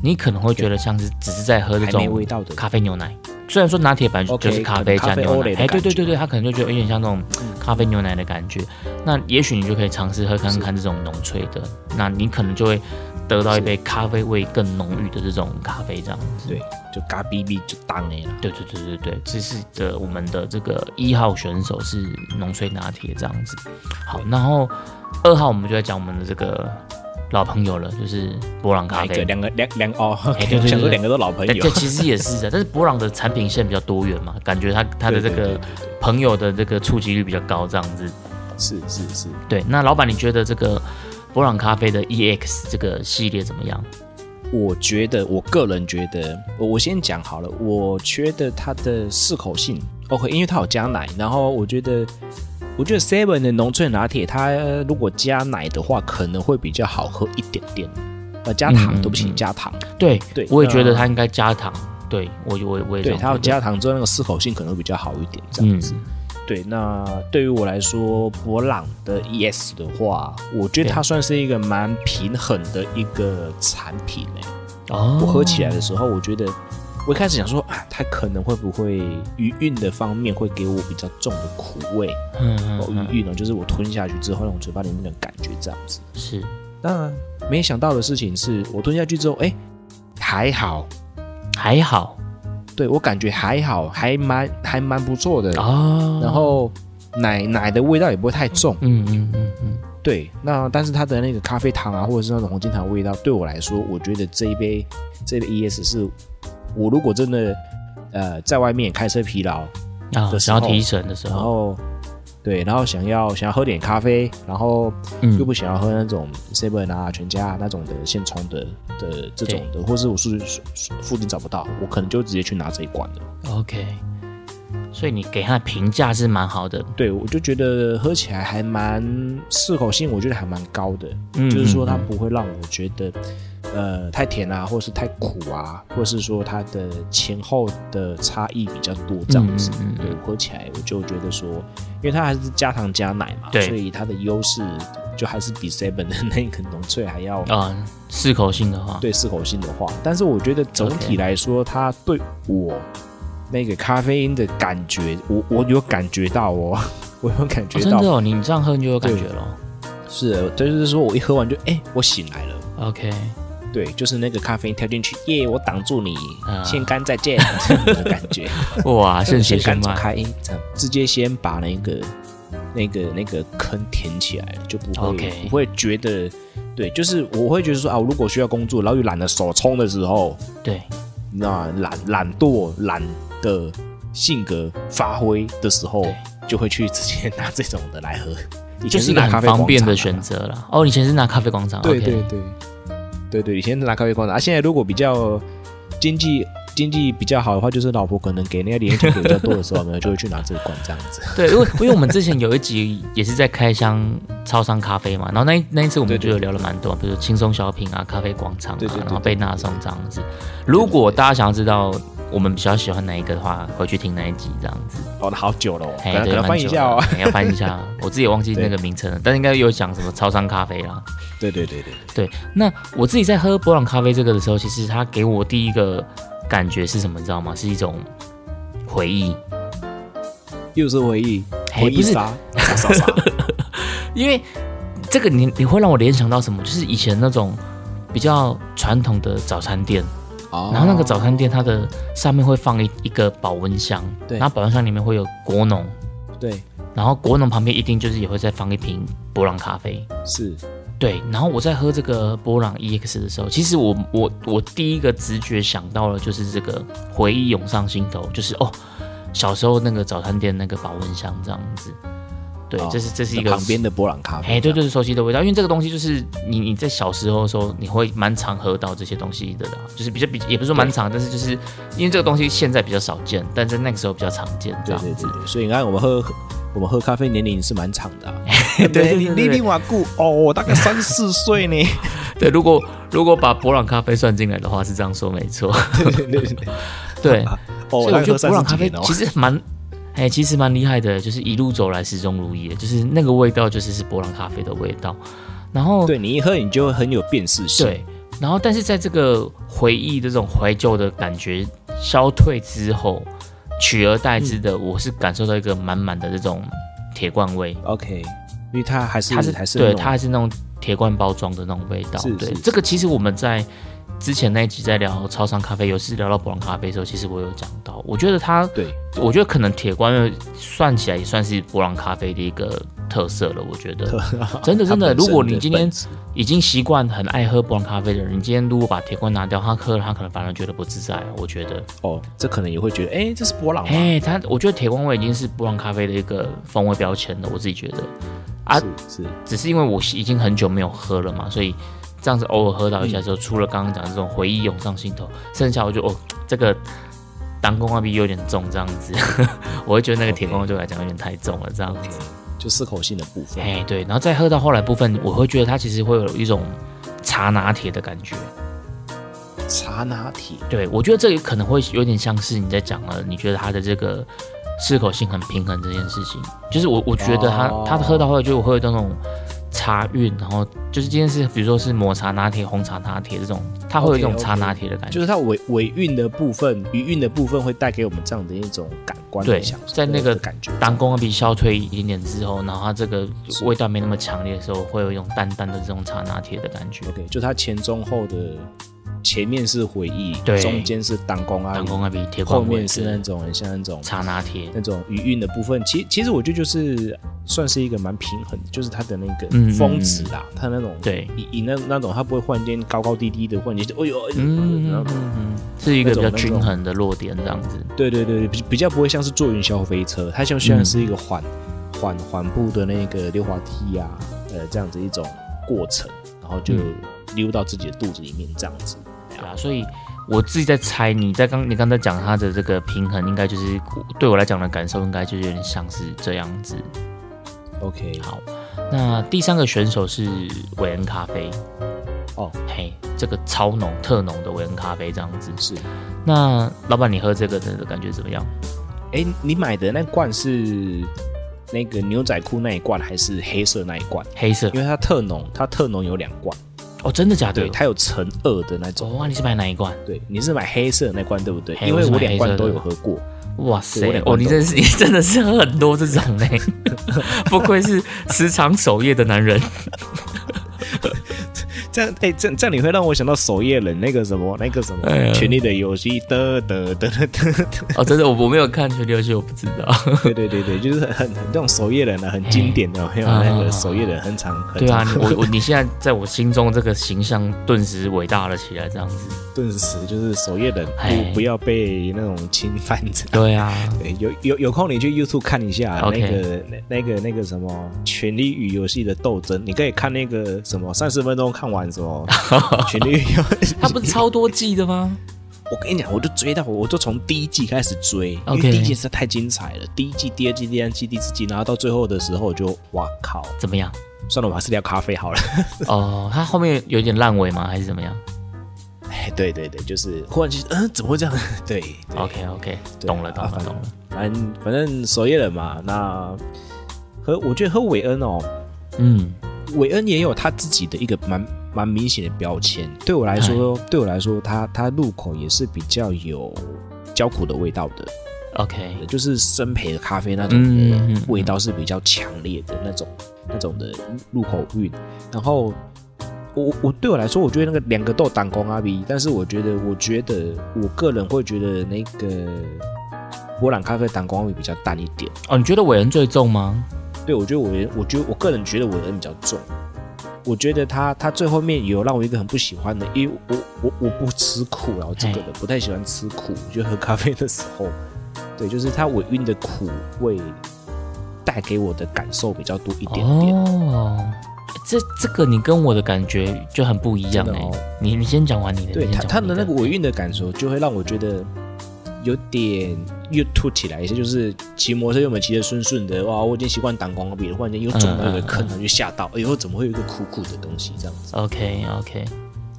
你可能会觉得像是只是在喝这种咖啡牛奶。虽然说拿铁本来就是咖啡加牛奶，哎，对对对对，他可能就觉得有点像那种咖啡牛奶的感觉。那也许你就可以尝试喝看看这种浓萃的，那你可能就会得到一杯咖啡味更浓郁的这种咖啡这样子。对，就嘎哔哔就当哎了。对对对对对，这是的，我们的这个一号选手是浓萃拿铁这样子。好，然后二号我们就在讲我们的这个老朋友了，就是博朗咖啡。两个两两哦，OK，对对对我 想说两个都老朋友这，。其实也是的，但是博朗的产品线比较多元嘛，感觉他他的这个朋友的这个触及率比较高，这样子。是是是，对，那老板，你觉得这个博朗咖啡的 EX 这个系列怎么样？我觉得，我个人觉得，我我先讲好了，我觉得它的适口性 OK，因为它有加奶，然后我觉得，我觉得 Seven 的浓萃拿铁，它如果加奶的话，可能会比较好喝一点点。呃，加糖，嗯对不起，嗯加糖。对对我也觉得它应该加糖。对我我我也这对，它要加糖之后，那个适口性可能会比较好一点，这样子。嗯对，那对于我来说，博朗的 ES 的话，我觉得它算是一个蛮平衡的一个产品我喝起来的时候，我觉得我一开始想说，啊，它可能会不会余韵的方面会给我比较重的苦味，哦，嗯嗯嗯余韵呢，就是我吞下去之后，那种嘴巴里面的感觉这样子。是那没想到的事情是我吞下去之后，哎，还好，还好对我感觉还好，还蛮还蛮不错的。哦，然后奶奶的味道也不会太重，嗯嗯嗯嗯，对。那但是它的那个咖啡糖啊，或者是那种红金糖的味道，对我来说，我觉得这一杯这一杯 ES 是我如果真的呃在外面开车疲劳，啊，想要提神的时然候，后对，然后想要想要喝点咖啡，然后又嗯不想要喝那种 seven 啊、全家那种的现冲的的这种的，或是我是附近找不到，我可能就直接去拿这一罐的。，OK。所以你给他的评价是蛮好的，对，我就觉得喝起来还蛮适口性，我觉得还蛮高的，嗯就是说它不会让我觉得呃太甜啊，或是太苦啊，或是说它的前后的差异比较多这样子。嗯嗯嗯对我喝起来我就觉得说，因为它还是加糖加奶嘛，所以它的优势就还是比 seven 的 那个浓萃还要。啊，适口性的话，对适口性的话，但是我觉得总体来说，它对我那个咖啡因的感觉，我我有感觉到哦，我有感哦，觉到，真的哦，你这样喝你就有感觉了。是的，就是说我一喝完就哎、我醒来了。OK，对，就是那个咖啡因跳进去，耶！我挡住你，啊先干再见 的感觉。哇，圣先贤先，干走开，直接先把那个那个那个坑填起来了，就不会不会觉得，对，就是我会觉得说啊，我如果需要工作，然后又懒得手冲的时候，对，那懒懒惰懒的性格发挥的时候，就会去直接拿这种的来喝。以前就是一个很拿咖啡方便的选择了。哦，以前是拿咖啡广场，对对对，对对，以前是拿咖啡罐的，啊，现在如果比较经济经济比较好的话，就是老婆可能给那个零用钱给比较多的时候，我们，就会去拿这个罐这样子。对，因为因为我们之前有一集也是在开箱超商咖啡嘛，然后那一那一次我们就有聊了蛮多，比如轻松小品啊、咖啡广场然后贝纳颂这样子。如果大家想要知道我们比较喜欢哪一个的话，回去听那一集这样子。哦，那好久了哦，可能翻一下哦要翻一下，我自己也忘记那个名称了，但应该有讲什么超商咖啡啦。对对对对，对，那我自己在喝博朗咖啡这个的时候，其实它给我第一个感觉是什么，你知道吗？是一种回忆，又是回忆，回忆杀。因为这个你你会让我联想到什么？就是以前那种比较传统的早餐店，哦。然后那个早餐店它的上面会放一一个保温箱，对。然后保温箱里面会有果农，对。然后果农旁边一定就是也会再放一瓶博朗咖啡。是。对，然后我在喝这个波朗 EX 的时候，其实我我我第一个直觉想到了就是这个回忆涌上心头，就是哦，小时候那个早餐店那个保温箱这样子。对，哦这是这是一个旁边的波朗咖啡。哎，对对，是熟悉的味道，因为这个东西就是你你在小时候的时候，你会蛮常喝到这些东西的啦，就是比较比也不是说蛮常，但是就是因为这个东西现在比较少见，但在那个时候比较常见，这样子对对对。对，所以你看我们喝我们喝咖啡年龄是蛮长的啊。对对你你你瓦固哦，我大概三四岁呢。对，如果如果把博朗咖啡算进来的话，是这样说没错。对对对对，对，哦，所以我觉得博朗咖啡。其实蛮，哎，其实蛮厉害的，就是一路走来始终如一的，就是那个味道就是是波朗咖啡的味道。然后对你一喝你就会很有辨识性。对，然后但是在这个回忆这种怀旧的感觉消退之后，取而代之的，我是感受到一个满满的这种铁罐味。，OK，因为它还是它是对还是对它还是那种铁罐包装的那种味道。对这个其实我们在之前那一集在聊超商咖啡，有次聊到博朗咖啡的时候，其实我有讲到，我觉得它，对我觉得可能铁罐算起来也算是博朗咖啡的一个特色了。我觉得真的 真的，如果你今天已经习惯很爱喝博朗咖啡的人，你今天如果把铁罐拿掉，他喝了他可能反而觉得不自在。我觉得，哦，这可能也会觉得，哎，这是波朗吗？哎，他我觉得铁罐味已经是博朗咖啡的一个风味标签了。我自己觉得。啊是是，只是因为我已经很久没有喝了嘛，所以这样子偶尔喝到一下之后，除了刚刚讲的这种回忆涌上心头，剩下我就哦，这个当公阿比有点重，这样子，我会觉得那个铁公对我来讲有点太重了，这样子。就适口性的部分。哎，对，然后再喝到后来部分，我会觉得它其实会有一种茶拿铁的感觉。茶拿铁，对，我觉得这也可能会有点像是你在讲了，你觉得它的这个适口性很平衡这件事情，就是我我觉得它、哦它喝到后来就会有那种茶韵，然后就是今天是比如说是抹茶拿铁、红茶拿铁这种，它会有一种茶拿铁的感觉。就是它尾尾韵的部分，余韵的部分会带给我们这样的一种感官的对享受，在那个感觉。当公比消退一点点之后，然后它这个味道没那么强烈的时候，会有一种淡淡的这种茶拿铁的感觉。OK，就它前中后的前面是回忆，对。中间是当工啊，当公比铁后面是那种很像那种刹那铁。那种余韵的部分，其其实我觉得就是算是一个蛮平衡，就是它的那个嗯峰值啦，它那种对。以以那那种它不会忽然间高高低低的，忽然间就哎呦，嗯嗯嗯嗯，是一个比较均衡的落点这样子。对对对，比比较不会像是坐云霄飞车，它像虽然是一个缓缓缓步的那个溜滑梯啊，呃，这样子一种过程，然后就嗯。溜到自己的肚子里面这样子。对啊，所以我自己在猜，你在刚你刚才讲它的这个平衡，应该就是对我来讲的感受，应该就是有点像是这样子。OK，好，那第三个选手是韦恩咖啡。哦，嘿，这个超浓特浓的韦恩咖啡这样子。是，那老板，你喝这个的感觉怎么样？哎，你买的那罐是那个牛仔裤那一罐，还是黑色那一罐？黑色因为它特浓，它特浓有两罐，哦，真的假的对，？它有乘二的那种。哦，哇，你是买哪一罐？对，你是买黑色的那罐对不对？因为我两罐都有喝过。哇塞哦，你都真是你真的是喝很多这种嘞，不愧是时常守夜的男人。这样，哎、这样这样你会让我想到守夜人那个什么，那个什么权力的游戏》的的的的的，哦，真的，我我没有看《权力游戏》，我不知道。对对对对，就是很很这种守夜人啊，很经典的，还有那个守夜人很常很对啊，你我我你现在 在我心中这个形象顿时伟大了起来，这样子。顿时就是守夜人哎不不要被那种侵犯者。对啊，对，有有有空你去 YouTube 看一下那个那那个那个什么《权力与游戏》的斗争，你可以看那个什么三十分钟看完什么《权力游戏》。他不是超多季的吗？我跟你讲，我就追到，我就从第一季开始追，因为第一季实在太精彩了。第一季、第二季、第三季、第四季，然后到最后的时候，我就哇靠，怎么样？算了，我还是聊咖啡好了。哦，他后面有点烂尾吗？还是怎么样哎，对对对，就是忽然间，嗯、怎么会这样？对对？OK OK，对懂了懂啊了懂了。反正反正守夜人嘛，那和我觉得和韦恩哦，嗯，韦恩也有他自己的一个蛮蛮明显的标签。对我来说，对我来说，它它入口也是比较有焦苦的味道的。OK，就是生培的咖啡那种的味道是比较强烈的那种那种的入口韵。然后我我对我来说，我觉得那个两个都当工阿 B，但是我觉得我觉得我个人会觉得那个波兰咖啡当工阿 B 比较淡一点。哦，你觉得伟人最重吗？对我觉得伟人我觉得我个人觉得伟人比较重。我觉得他他最后面有让我一个很不喜欢的，因为我我我不吃苦，然后这个的不太喜欢吃苦，就喝咖啡的时候，对，就是它尾韵的苦味带给我的感受比较多一点点。哦，这这个你跟我的感觉就很不一样你你先讲完你的，对它你先讲完你它的那个尾韵的感受，就会让我觉得有点又凸起来一些，就是骑摩托车原本骑得顺顺的，哇，我已经习惯挡光笔了，忽然间又撞到一个坑，然后就吓到，哎呦，怎么会有一个苦苦的东西这样子？OK OK，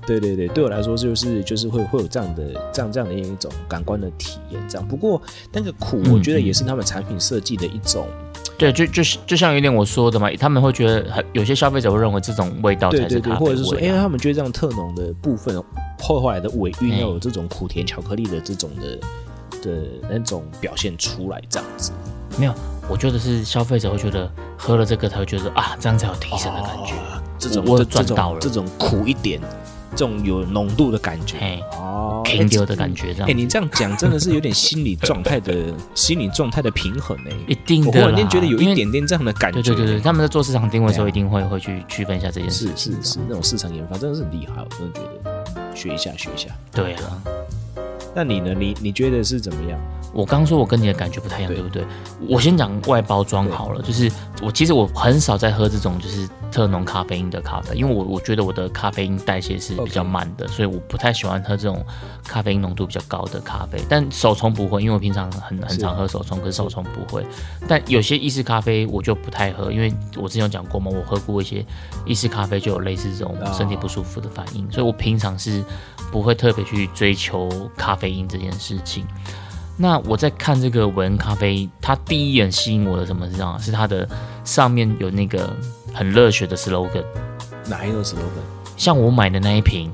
对对对，对我来说就是就是会会有这样的这样这样的一种感官的体验，这样。不过那个苦，嗯我觉得也是他们产品设计的一种，对，就就是就像有点我说的嘛，他们会觉得很有些消费者会认为这种味道才是咖啡或者是说，因为他们觉得这样特浓的部分，后后来的尾韵哎要有这种苦甜巧克力的这种的的那种表现出来，这样子。没有，我觉得是消费者会觉得喝了这个，他会觉得啊，这样才有提神的感觉。哦这种我赚到了种这种苦一点，这种有浓度的感觉嘿，哦，停留的感觉，这样哎、你这样讲真的是有点心理状态的 心理状态的平衡哎、一定。我忽然间觉得有一点点这样的感觉。对对对对，他们在做市场定位的时候，一定会会去区分一下这件事。是是，那种市场研发真的是很厉害，我真的觉得学一下学一下。对啊，那你呢？你你觉得是怎么样？我刚说我跟你的感觉不太一样，对对不对？我先讲外包装好了，就是我其实我很少在喝这种就是特浓咖啡因的咖啡，因为我我觉得我的咖啡因代谢是比较慢的所以我不太喜欢喝这种咖啡因浓度比较高的咖啡。但手冲不会，因为我平常很很常喝手冲，可是手冲不会。但有些意式咖啡我就不太喝，因为我之前有讲过嘛，我喝过一些意式咖啡就有类似这种哦身体不舒服的反应，所以我平常是不会特别去追求咖啡因这件事情。那我在看这个韦恩咖啡，它第一眼吸引我的什么是这样？是它的上面有那个很热血的 slogan，哪一个 slogan？像我买的那一瓶，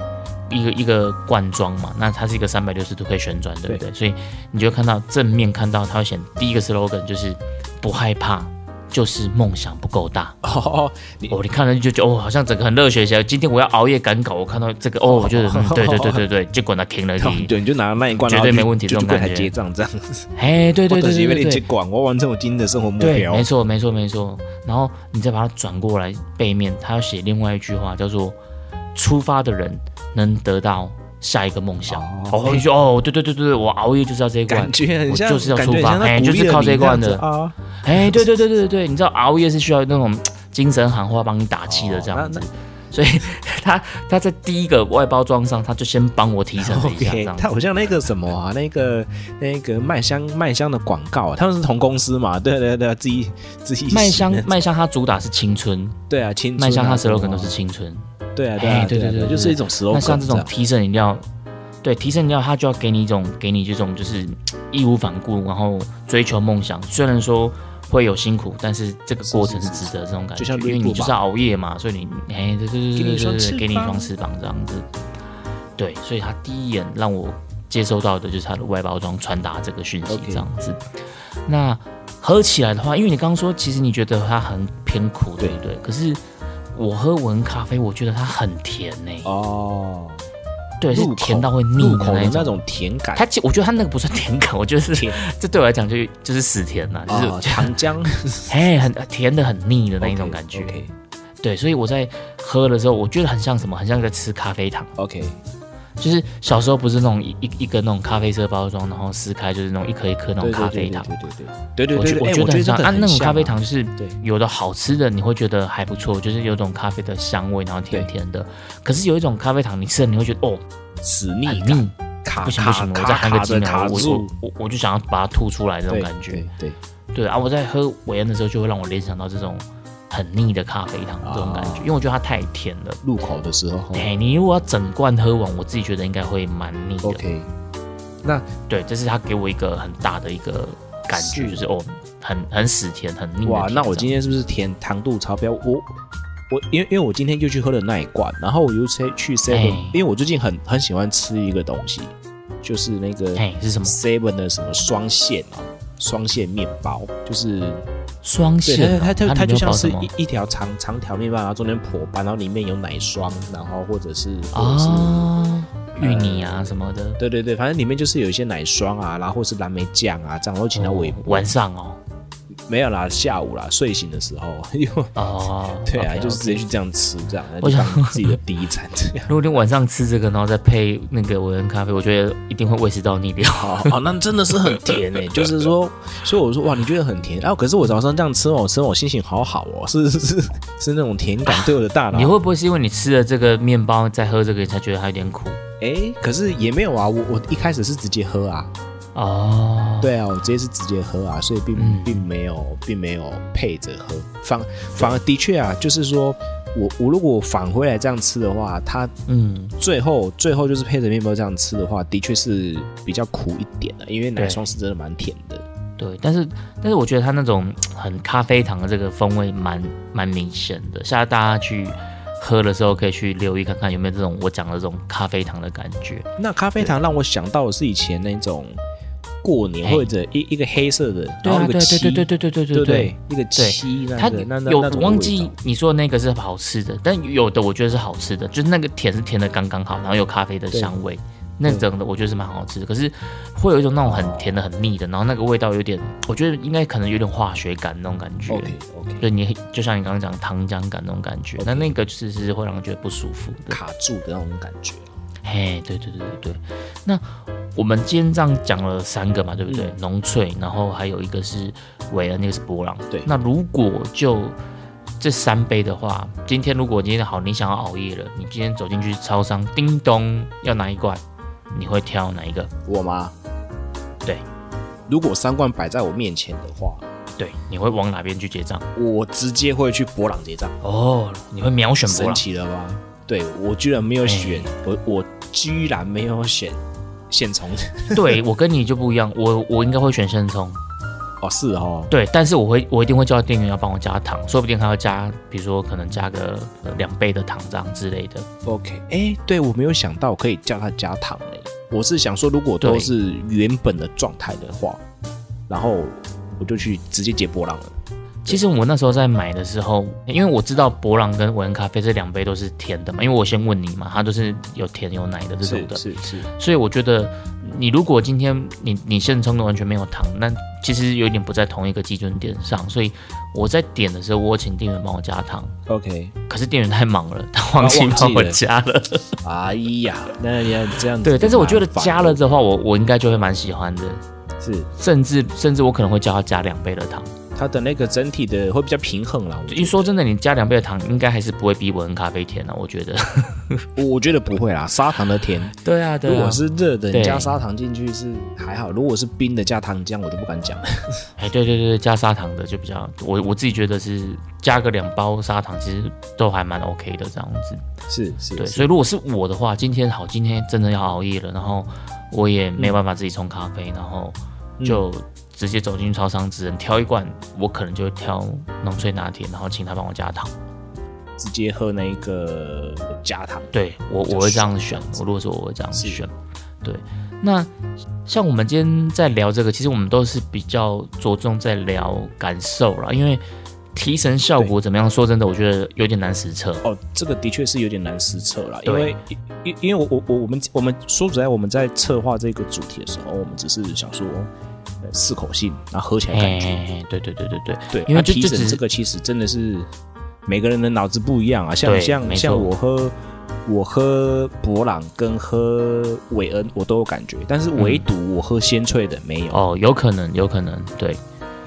一个一个罐装嘛，那它是一个三百六十度可以旋转，对不对？所以你就看到正面看到它会显第一个 slogan 就是不害怕，就是梦想不够大。哦，你哦，你看了就觉得哦，好像整个很热血起来。今天我要熬夜赶稿，我看到这个哦，我觉得、嗯、对对对对对，结果呢停了你。对，你就拿那一罐，绝对没问题这种感觉结账这样子。哎，对对对对对对。你接管，我要完成我今天的生活目对，标没。错，没错，没错。然后你再把它转过来，背面他要写另外一句话，叫做“出发的人能得到下一个梦想”。哦哦，你说哦，对对对对对，我熬夜就是要这一罐感。觉很像，我就是要出发哎就是靠这一你罐的。哎，对对对对对对，你知道熬夜是需要那种 精神喊话帮你打气的这样子哦。所以 他他在第一个外包装上，他就先帮我提升了一下，这 OK，样子它好像那个什么啊，那个那个麦香麦香的广告啊，他们是同公司嘛？对对对，自己自己麦香麦香，它主打是青春，对啊，青春啊麦香它 slogan 都是青春。对啊对啊哎对对对对就是一种 slogan 那像这种提升饮料，对提升饮料，它就要给你一种给你这种就是义无反顾，然后追求梦想。虽然说会有辛苦，但是这个过程是值得这种感觉，就像因为你就是要熬夜嘛，所以你哎对对对对给你一双翅膀这样子。对，所以他第一眼让我接收到的就是它的外包装传达这个讯息这样子。那喝起来的话，因为你刚刚说，其实你觉得它很偏苦，对不对？可是我喝文咖啡，我觉得它很甜呢、哦，对，是甜到会腻入的那一种。甜感，它其我觉得它那个不算甜感，我觉得是甜。这对我来讲就就是死甜呐、就是、哦糖浆哎很甜的很腻的那一种感觉。对，所以我在喝的时候，我觉得很像什么，很像在吃咖啡糖。OK，就是小时候不是那种一一一个那种咖啡色包装，然后撕开就是那种一颗一颗那种咖啡糖，对对对对对对。我觉得哎，我觉得啊，那种咖啡糖就是有的好吃的，你会觉得还不错，就是有种咖啡的香味，然后甜甜的。可是有一种咖啡糖，你吃了你会觉得哦，死腻腻，卡不行不行，我再含个几秒，我就我我就想要把它吐出来这种感觉。对对啊，我在喝维恩的时候，就会让我联想到这种。很腻的咖啡糖这种感觉，哦因为我觉得它太甜了。入口的时候哎、你如果要整罐喝完，我自己觉得应该会蛮腻的。OK，那对，这是他给我一个很大的一个感觉，是就是哦，很很死甜，很腻。哇，那我今天是不是甜糖度超标？我我因为因为我今天就去喝了那一罐，然后我又去去 Seven，、哎因为我最近很很喜欢吃一个东西，就是那个哎是什么 Seven 的什么双馅啊，双馅面包，就是双线哦，它它它就像是一一条长长条面包，然后中间破斑，然后里面有奶霜，然后或者是啊，芋泥啊什么的。对对对，反正里面就是有一些奶霜啊，然后或是蓝莓酱啊，这样，然后请到尾哦晚上哦，没有啦，下午啦，睡醒的时候，因为哦，对啊就是直接去这样吃，这样，我想自己的第一餐这样。如果你晚上吃这个，然后再配那个维恩咖啡，我觉得一定会胃食道逆流。哦哦，那真的是很甜诶、就是说，所以我说哇，你觉得很甜啊？可是我早上这样吃哦，我吃完我心情好好哦，是是是是那种甜感对我的大脑。你会不会是因为你吃了这个面包，再喝这个，你才觉得它有点苦？哎，可是也没有啊，我我一开始是直接喝啊，哦，对啊，我直接是直接喝啊，所以并、嗯。并没有并没有配着喝，反反而的确啊，就是说我我如果返回来这样吃的话，它嗯，最后最后就是配着面包这样吃的话，的确是比较苦一点的，因为奶对霜是真的蛮甜的。对，但是但是我觉得它那种很咖啡糖的这个风味蛮蛮明显的，下次大家去喝的时候可以去留意看看有没有这种我讲的这种咖啡糖的感觉。那咖啡糖让我想到的是以前那种过年或者一一个黑色的，对啊，然后一个漆，对对对对对对对对对？一个对漆那它个，那那有忘记你说的那个是好吃的，但有的我觉得是好吃的，就是那个甜是甜的刚刚好，然后有咖啡的香味，那整的我觉得是蛮好吃的。可是会有一种那种很甜的、很腻的，然后那个味道有点，我觉得应该可能有点化学感那种感觉。OK OK 就你就像你刚刚讲糖浆感那种感觉，那那个就是是会让人觉得不舒服的。卡住的那种感觉。嘿，对对对对对。那我们今天这样讲了三个嘛，对不对？浓萃，然后还有一个是韦恩，那个是波浪。对那如果就这三杯的话，今天如果今天好，你想要熬夜了，你今天走进去超商，叮咚要拿一罐，你会挑哪一个？我吗？对，如果三罐摆在我面前的话，对，你会往哪边去结账？我直接会去博朗结账。哦，你会秒选波神。奇了吧？对我居然没有选，哎我我居然没有选现充。对我跟你就不一样，我我应该会选生葱。哦，是哦，对，但是我会我一定会叫店员要帮我加糖，说不定还要加，比如说可能加个呃两倍的糖这样之类的。OK，哎，对我没有想到可以叫他加糖嘞。我是想说，如果都是原本的状态的话，然后我就去直接接波浪了。其实我那时候在买的时候，因为我知道博朗跟韦恩咖啡这两杯都是甜的嘛，因为我先问你嘛，它都是有甜有奶的这种的，是是，所以我觉得你如果今天你你现冲的完全没有糖，那其实有点不在同一个基准点上，所以我在点的时候，我有请店员帮我加糖，OK。可是店员太忙了，他忘记帮我了加了。哎呀，那你要这样子，对，但是我觉得加了的话，我我应该就会蛮喜欢的，是甚至甚至我可能会叫他加两杯的糖。它的那个整体的会比较平衡啦。我觉因为说真的，你加两倍的糖，应该还是不会比我恩咖啡甜啊，我觉得。得 我觉得不会啦，砂糖的甜，对啊，如果是热的，你加砂糖进去是还好；如果是冰的加糖浆，我就不敢讲。哎，对对对，加砂糖的就比较，我我自己觉得是加个两包砂糖，其实都还蛮 OK 的这样子。是是，对，所以如果是我的话，今天好，今天真的要熬夜了，然后我也没有办法自己冲咖啡，然后就直接走进超商，只能挑一罐，我可能就会挑浓萃拿铁，然后请他帮我加糖。直接喝那个加糖。对我我会这样选我如果说我会这样是选，对。那像我们今天在聊这个，其实我们都是比较着重在聊感受啦，因为提神效果怎么样？说真的，我觉得有点难实测。哦，这个的确是有点难实测啦，因为因因为我我我我们我们说实在，我们在策划这个主题的时候，我们只是想说，呃，适口性，然后喝起来感觉，对对对对对，对，因为提神这个其实真的是每个人的脑子不一样啊，像像像我喝我喝博朗跟喝韦恩我都有感觉，但是唯独我喝鲜萃的没有，嗯哦，有可能，有可能，对。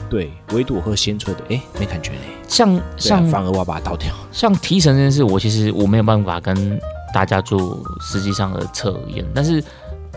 对，唯独我喝鲜萃的，哎，没感觉嘞，像像反而我要把它倒掉，像提神这件事，我其实我没有办法跟大家做实际上的测验，但是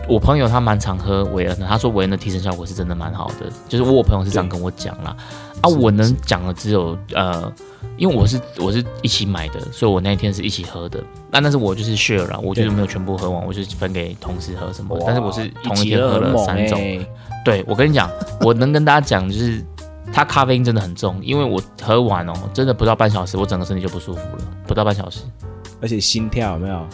我朋友他蛮常喝维恩的，他说维恩的提神效果是真的蛮好的，就是我朋友是这样跟我讲啦。啊，我能讲的只有呃，因为我是我是一起买的，所以我那一天是一起喝的。那、但是我就是 share 了，我就是没有全部喝完，我就是分给同事喝什么。但是我是同一天喝了三种。种，对我跟你讲，我能跟大家讲，就是它咖啡因真的很重，因为我喝完哦，真的不到半小时，我整个身体就不舒服了，不到半小时，而且心跳有没有？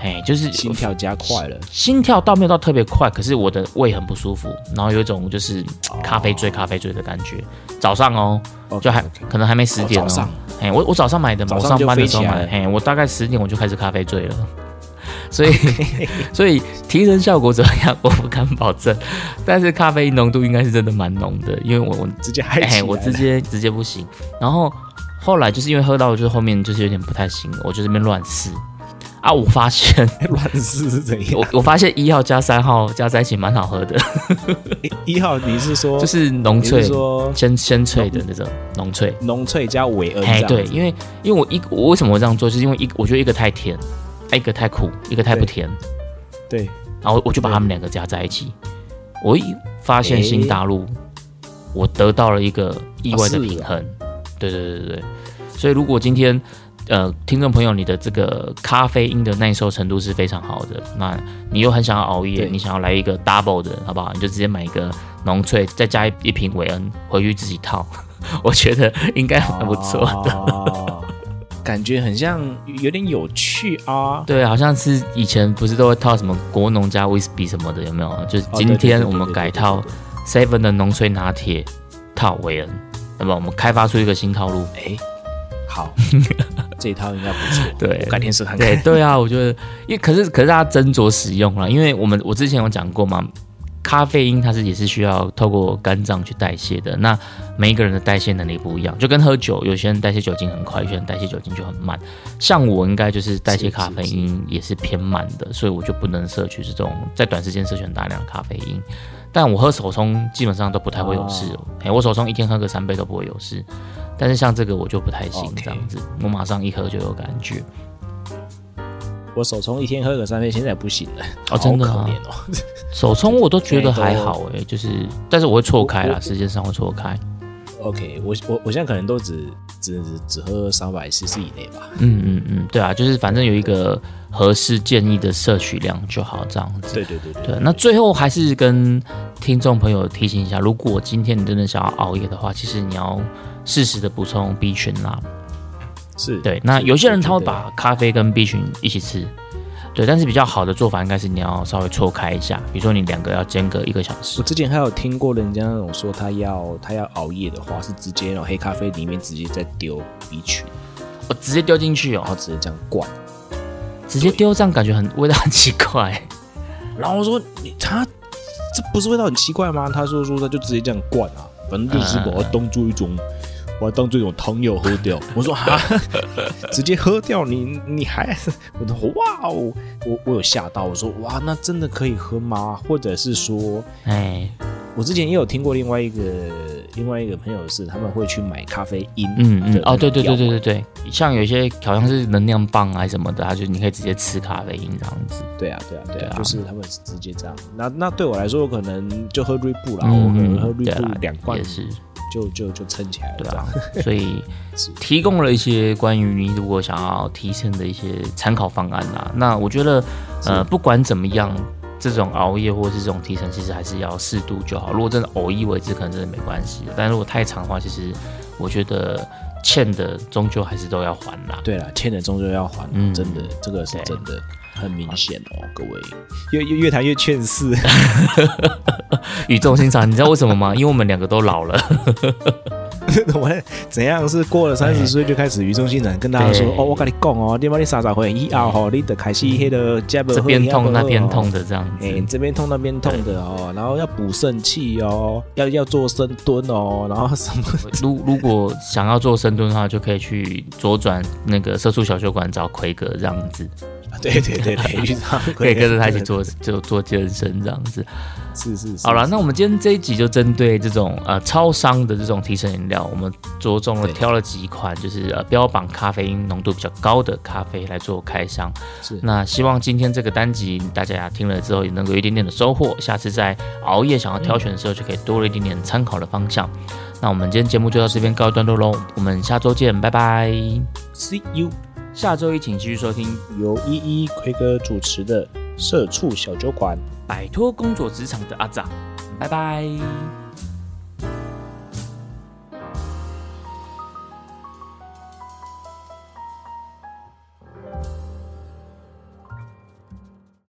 嘿，就是心跳加快了，心跳倒没有到特别快，可是我的胃很不舒服，然后有一种就是咖啡醉、咖啡醉的感觉。早上哦，就还可能还没十点哦早上，嘿，我我早上买的嘛，我上班的时候买的，嘿，我大概十点我就开始咖啡醉了。所以，所以提神效果怎么样，我不敢保证。但是咖啡因浓度应该是真的蛮浓的，因为我我直接嗨起来哎，了我直接直接不行。然后后来就是因为喝到，就是后面就是有点不太行了，我就这边乱试啊。我发现，乱世是怎样？我我发现一号加三号加在一起蛮好喝的，一号你是说 就是浓你是萃、说鲜鲜萃的那种浓脆。浓脆加尾恩哎，对，因为因为我一我为什么会这样做，就是因为一我觉得一个太甜，啊一个太苦，一个太不甜，对然后我就把对它们两个加在一起。我一发现新大陆，我得到了一个意外的平衡。对对对对对，所以如果今天呃听众朋友你的这个咖啡因的耐受程度是非常好的，那你又很想要熬夜，你想要来一个 double 的好不好？你就直接买一个浓萃，再加一一瓶韦恩回去自己套，我觉得应该蛮不错的。哦感觉很像有点有趣啊。对，好像是以前不是都会套什么国农加威士比什么的，有没有？就是哦今天我们改套 Seven 的浓萃拿铁套韦恩，那么我们开发出一个新套路。哎，好，这一套应该不错。对我改天试看看。对对啊，我觉得，因为可是可是大家斟酌使用了，因为我们我之前有讲过嘛，咖啡因它是也是需要透过肝脏去代谢的。那每一个人的代谢能力不一样，就跟喝酒，有些人代谢酒精很快，有些人代谢酒精就很慢。像我应该就是代谢咖啡因也是偏慢的，所以我就不能摄取这种在短时间摄取很大量的咖啡因。但我喝手冲基本上都不太会有事哦，哎、我手冲一天喝个三杯都不会有事。但是像这个我就不太行这样子，我马上一喝就有感觉。我手冲一天喝个三杯，现在不行了，哦真的。手冲我都觉得还好 哎、就是但是我会错开啦，时间上会错开。OK，我我我现在可能都只只只只喝三百 CC 以内吧。嗯嗯嗯，对啊，就是反正有一个合适建议的摄取量就好，这样子。对对对对，对，那最后还是跟听众朋友提醒一下，如果今天你真的想要熬夜的话，其实你要适时的补充 B 群啦。是，对，那有些人他会把咖啡跟 B 群一起吃，对，但是比较好的做法应该是你要稍微错开一下，比如说你两个要间隔一个小时我。之前还有听过人家那种说他要他要熬夜的话，是直接那种黑咖啡里面直接再丢 B 群，我直接丢进去哦，然后直接这样灌。直接丢这样感觉很味道很奇怪。然后我说你他这不是味道很奇怪吗？他说说他就直接这样灌啊，反正就是把它当做一种，把它当做一种汤药喝掉。我说啊，直接喝掉你你还我说哇哦，我我有吓到，我说哇那真的可以喝吗？或者是说哎，我之前也有听过另外一个另外一个朋友是他们会去买咖啡因，嗯嗯，哦，对对对对对对对，像有一些好像是能量棒啊什么的，它就是你可以直接吃咖啡因这样子。对啊对啊对对啊啊，就是他们是直接这样。那那对我来说，我可能就喝瑞布啦，嗯我可能喝瑞布两罐也是，就就就撑起来了，对啊，所以 提供了一些关于你如果想要提升的一些参考方案啦。那我觉得，呃，不管怎么样，这种熬夜或是这种提神，其实还是要适度就好。如果真的偶一为之，可能真的没关系。但如果太长的话，其实我觉得欠的终究还是都要还啦。对啦，欠的终究要还，嗯真的，这个是真的很明显哦，各位，越越越谈越劝世，语重心长，你知道为什么吗？因为我们两个都老了。我怎样是过了三十岁就开始语重心长跟大家说，哦，我跟你讲哦，你把你三十岁以后吼，你得开始黑的这这边痛那边痛，的这样子。哎，这边痛那边痛的哦，然后要补肾气哦，要要做深蹲哦，然后什么 如如果想要做深蹲的话，就可以去左转那个社畜小酒馆找奎哥这样子，对对对 可以跟着他一起做就做健身这样子。是是是，好了，那我们今天这一集就针对这种呃超商的这种提神饮料，我们着重了挑了几款，就是呃标榜咖啡因浓度比较高的咖啡来做开箱。是那希望今天这个单集大家听了之后也能够有一点点的收获，下次在熬夜想要挑选的时候就可以多了一点点参考的方向。那我们今天节目就到这边告一段落喽，我们下周见，拜拜。See you，下周一请继续收听由依依奎哥主持的社畜小酒馆。摆脱工作职场的阿长，拜拜。